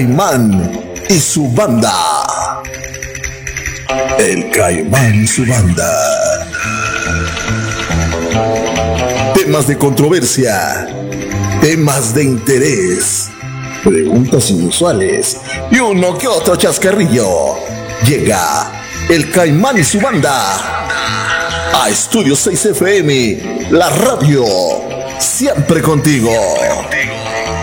Caimán y su banda. El Caimán y su banda. Temas de controversia. Temas de interés. Preguntas inusuales. Y uno que otro chascarrillo. Llega el Caimán y su banda. A Estudio 6 FM. La radio. Siempre contigo.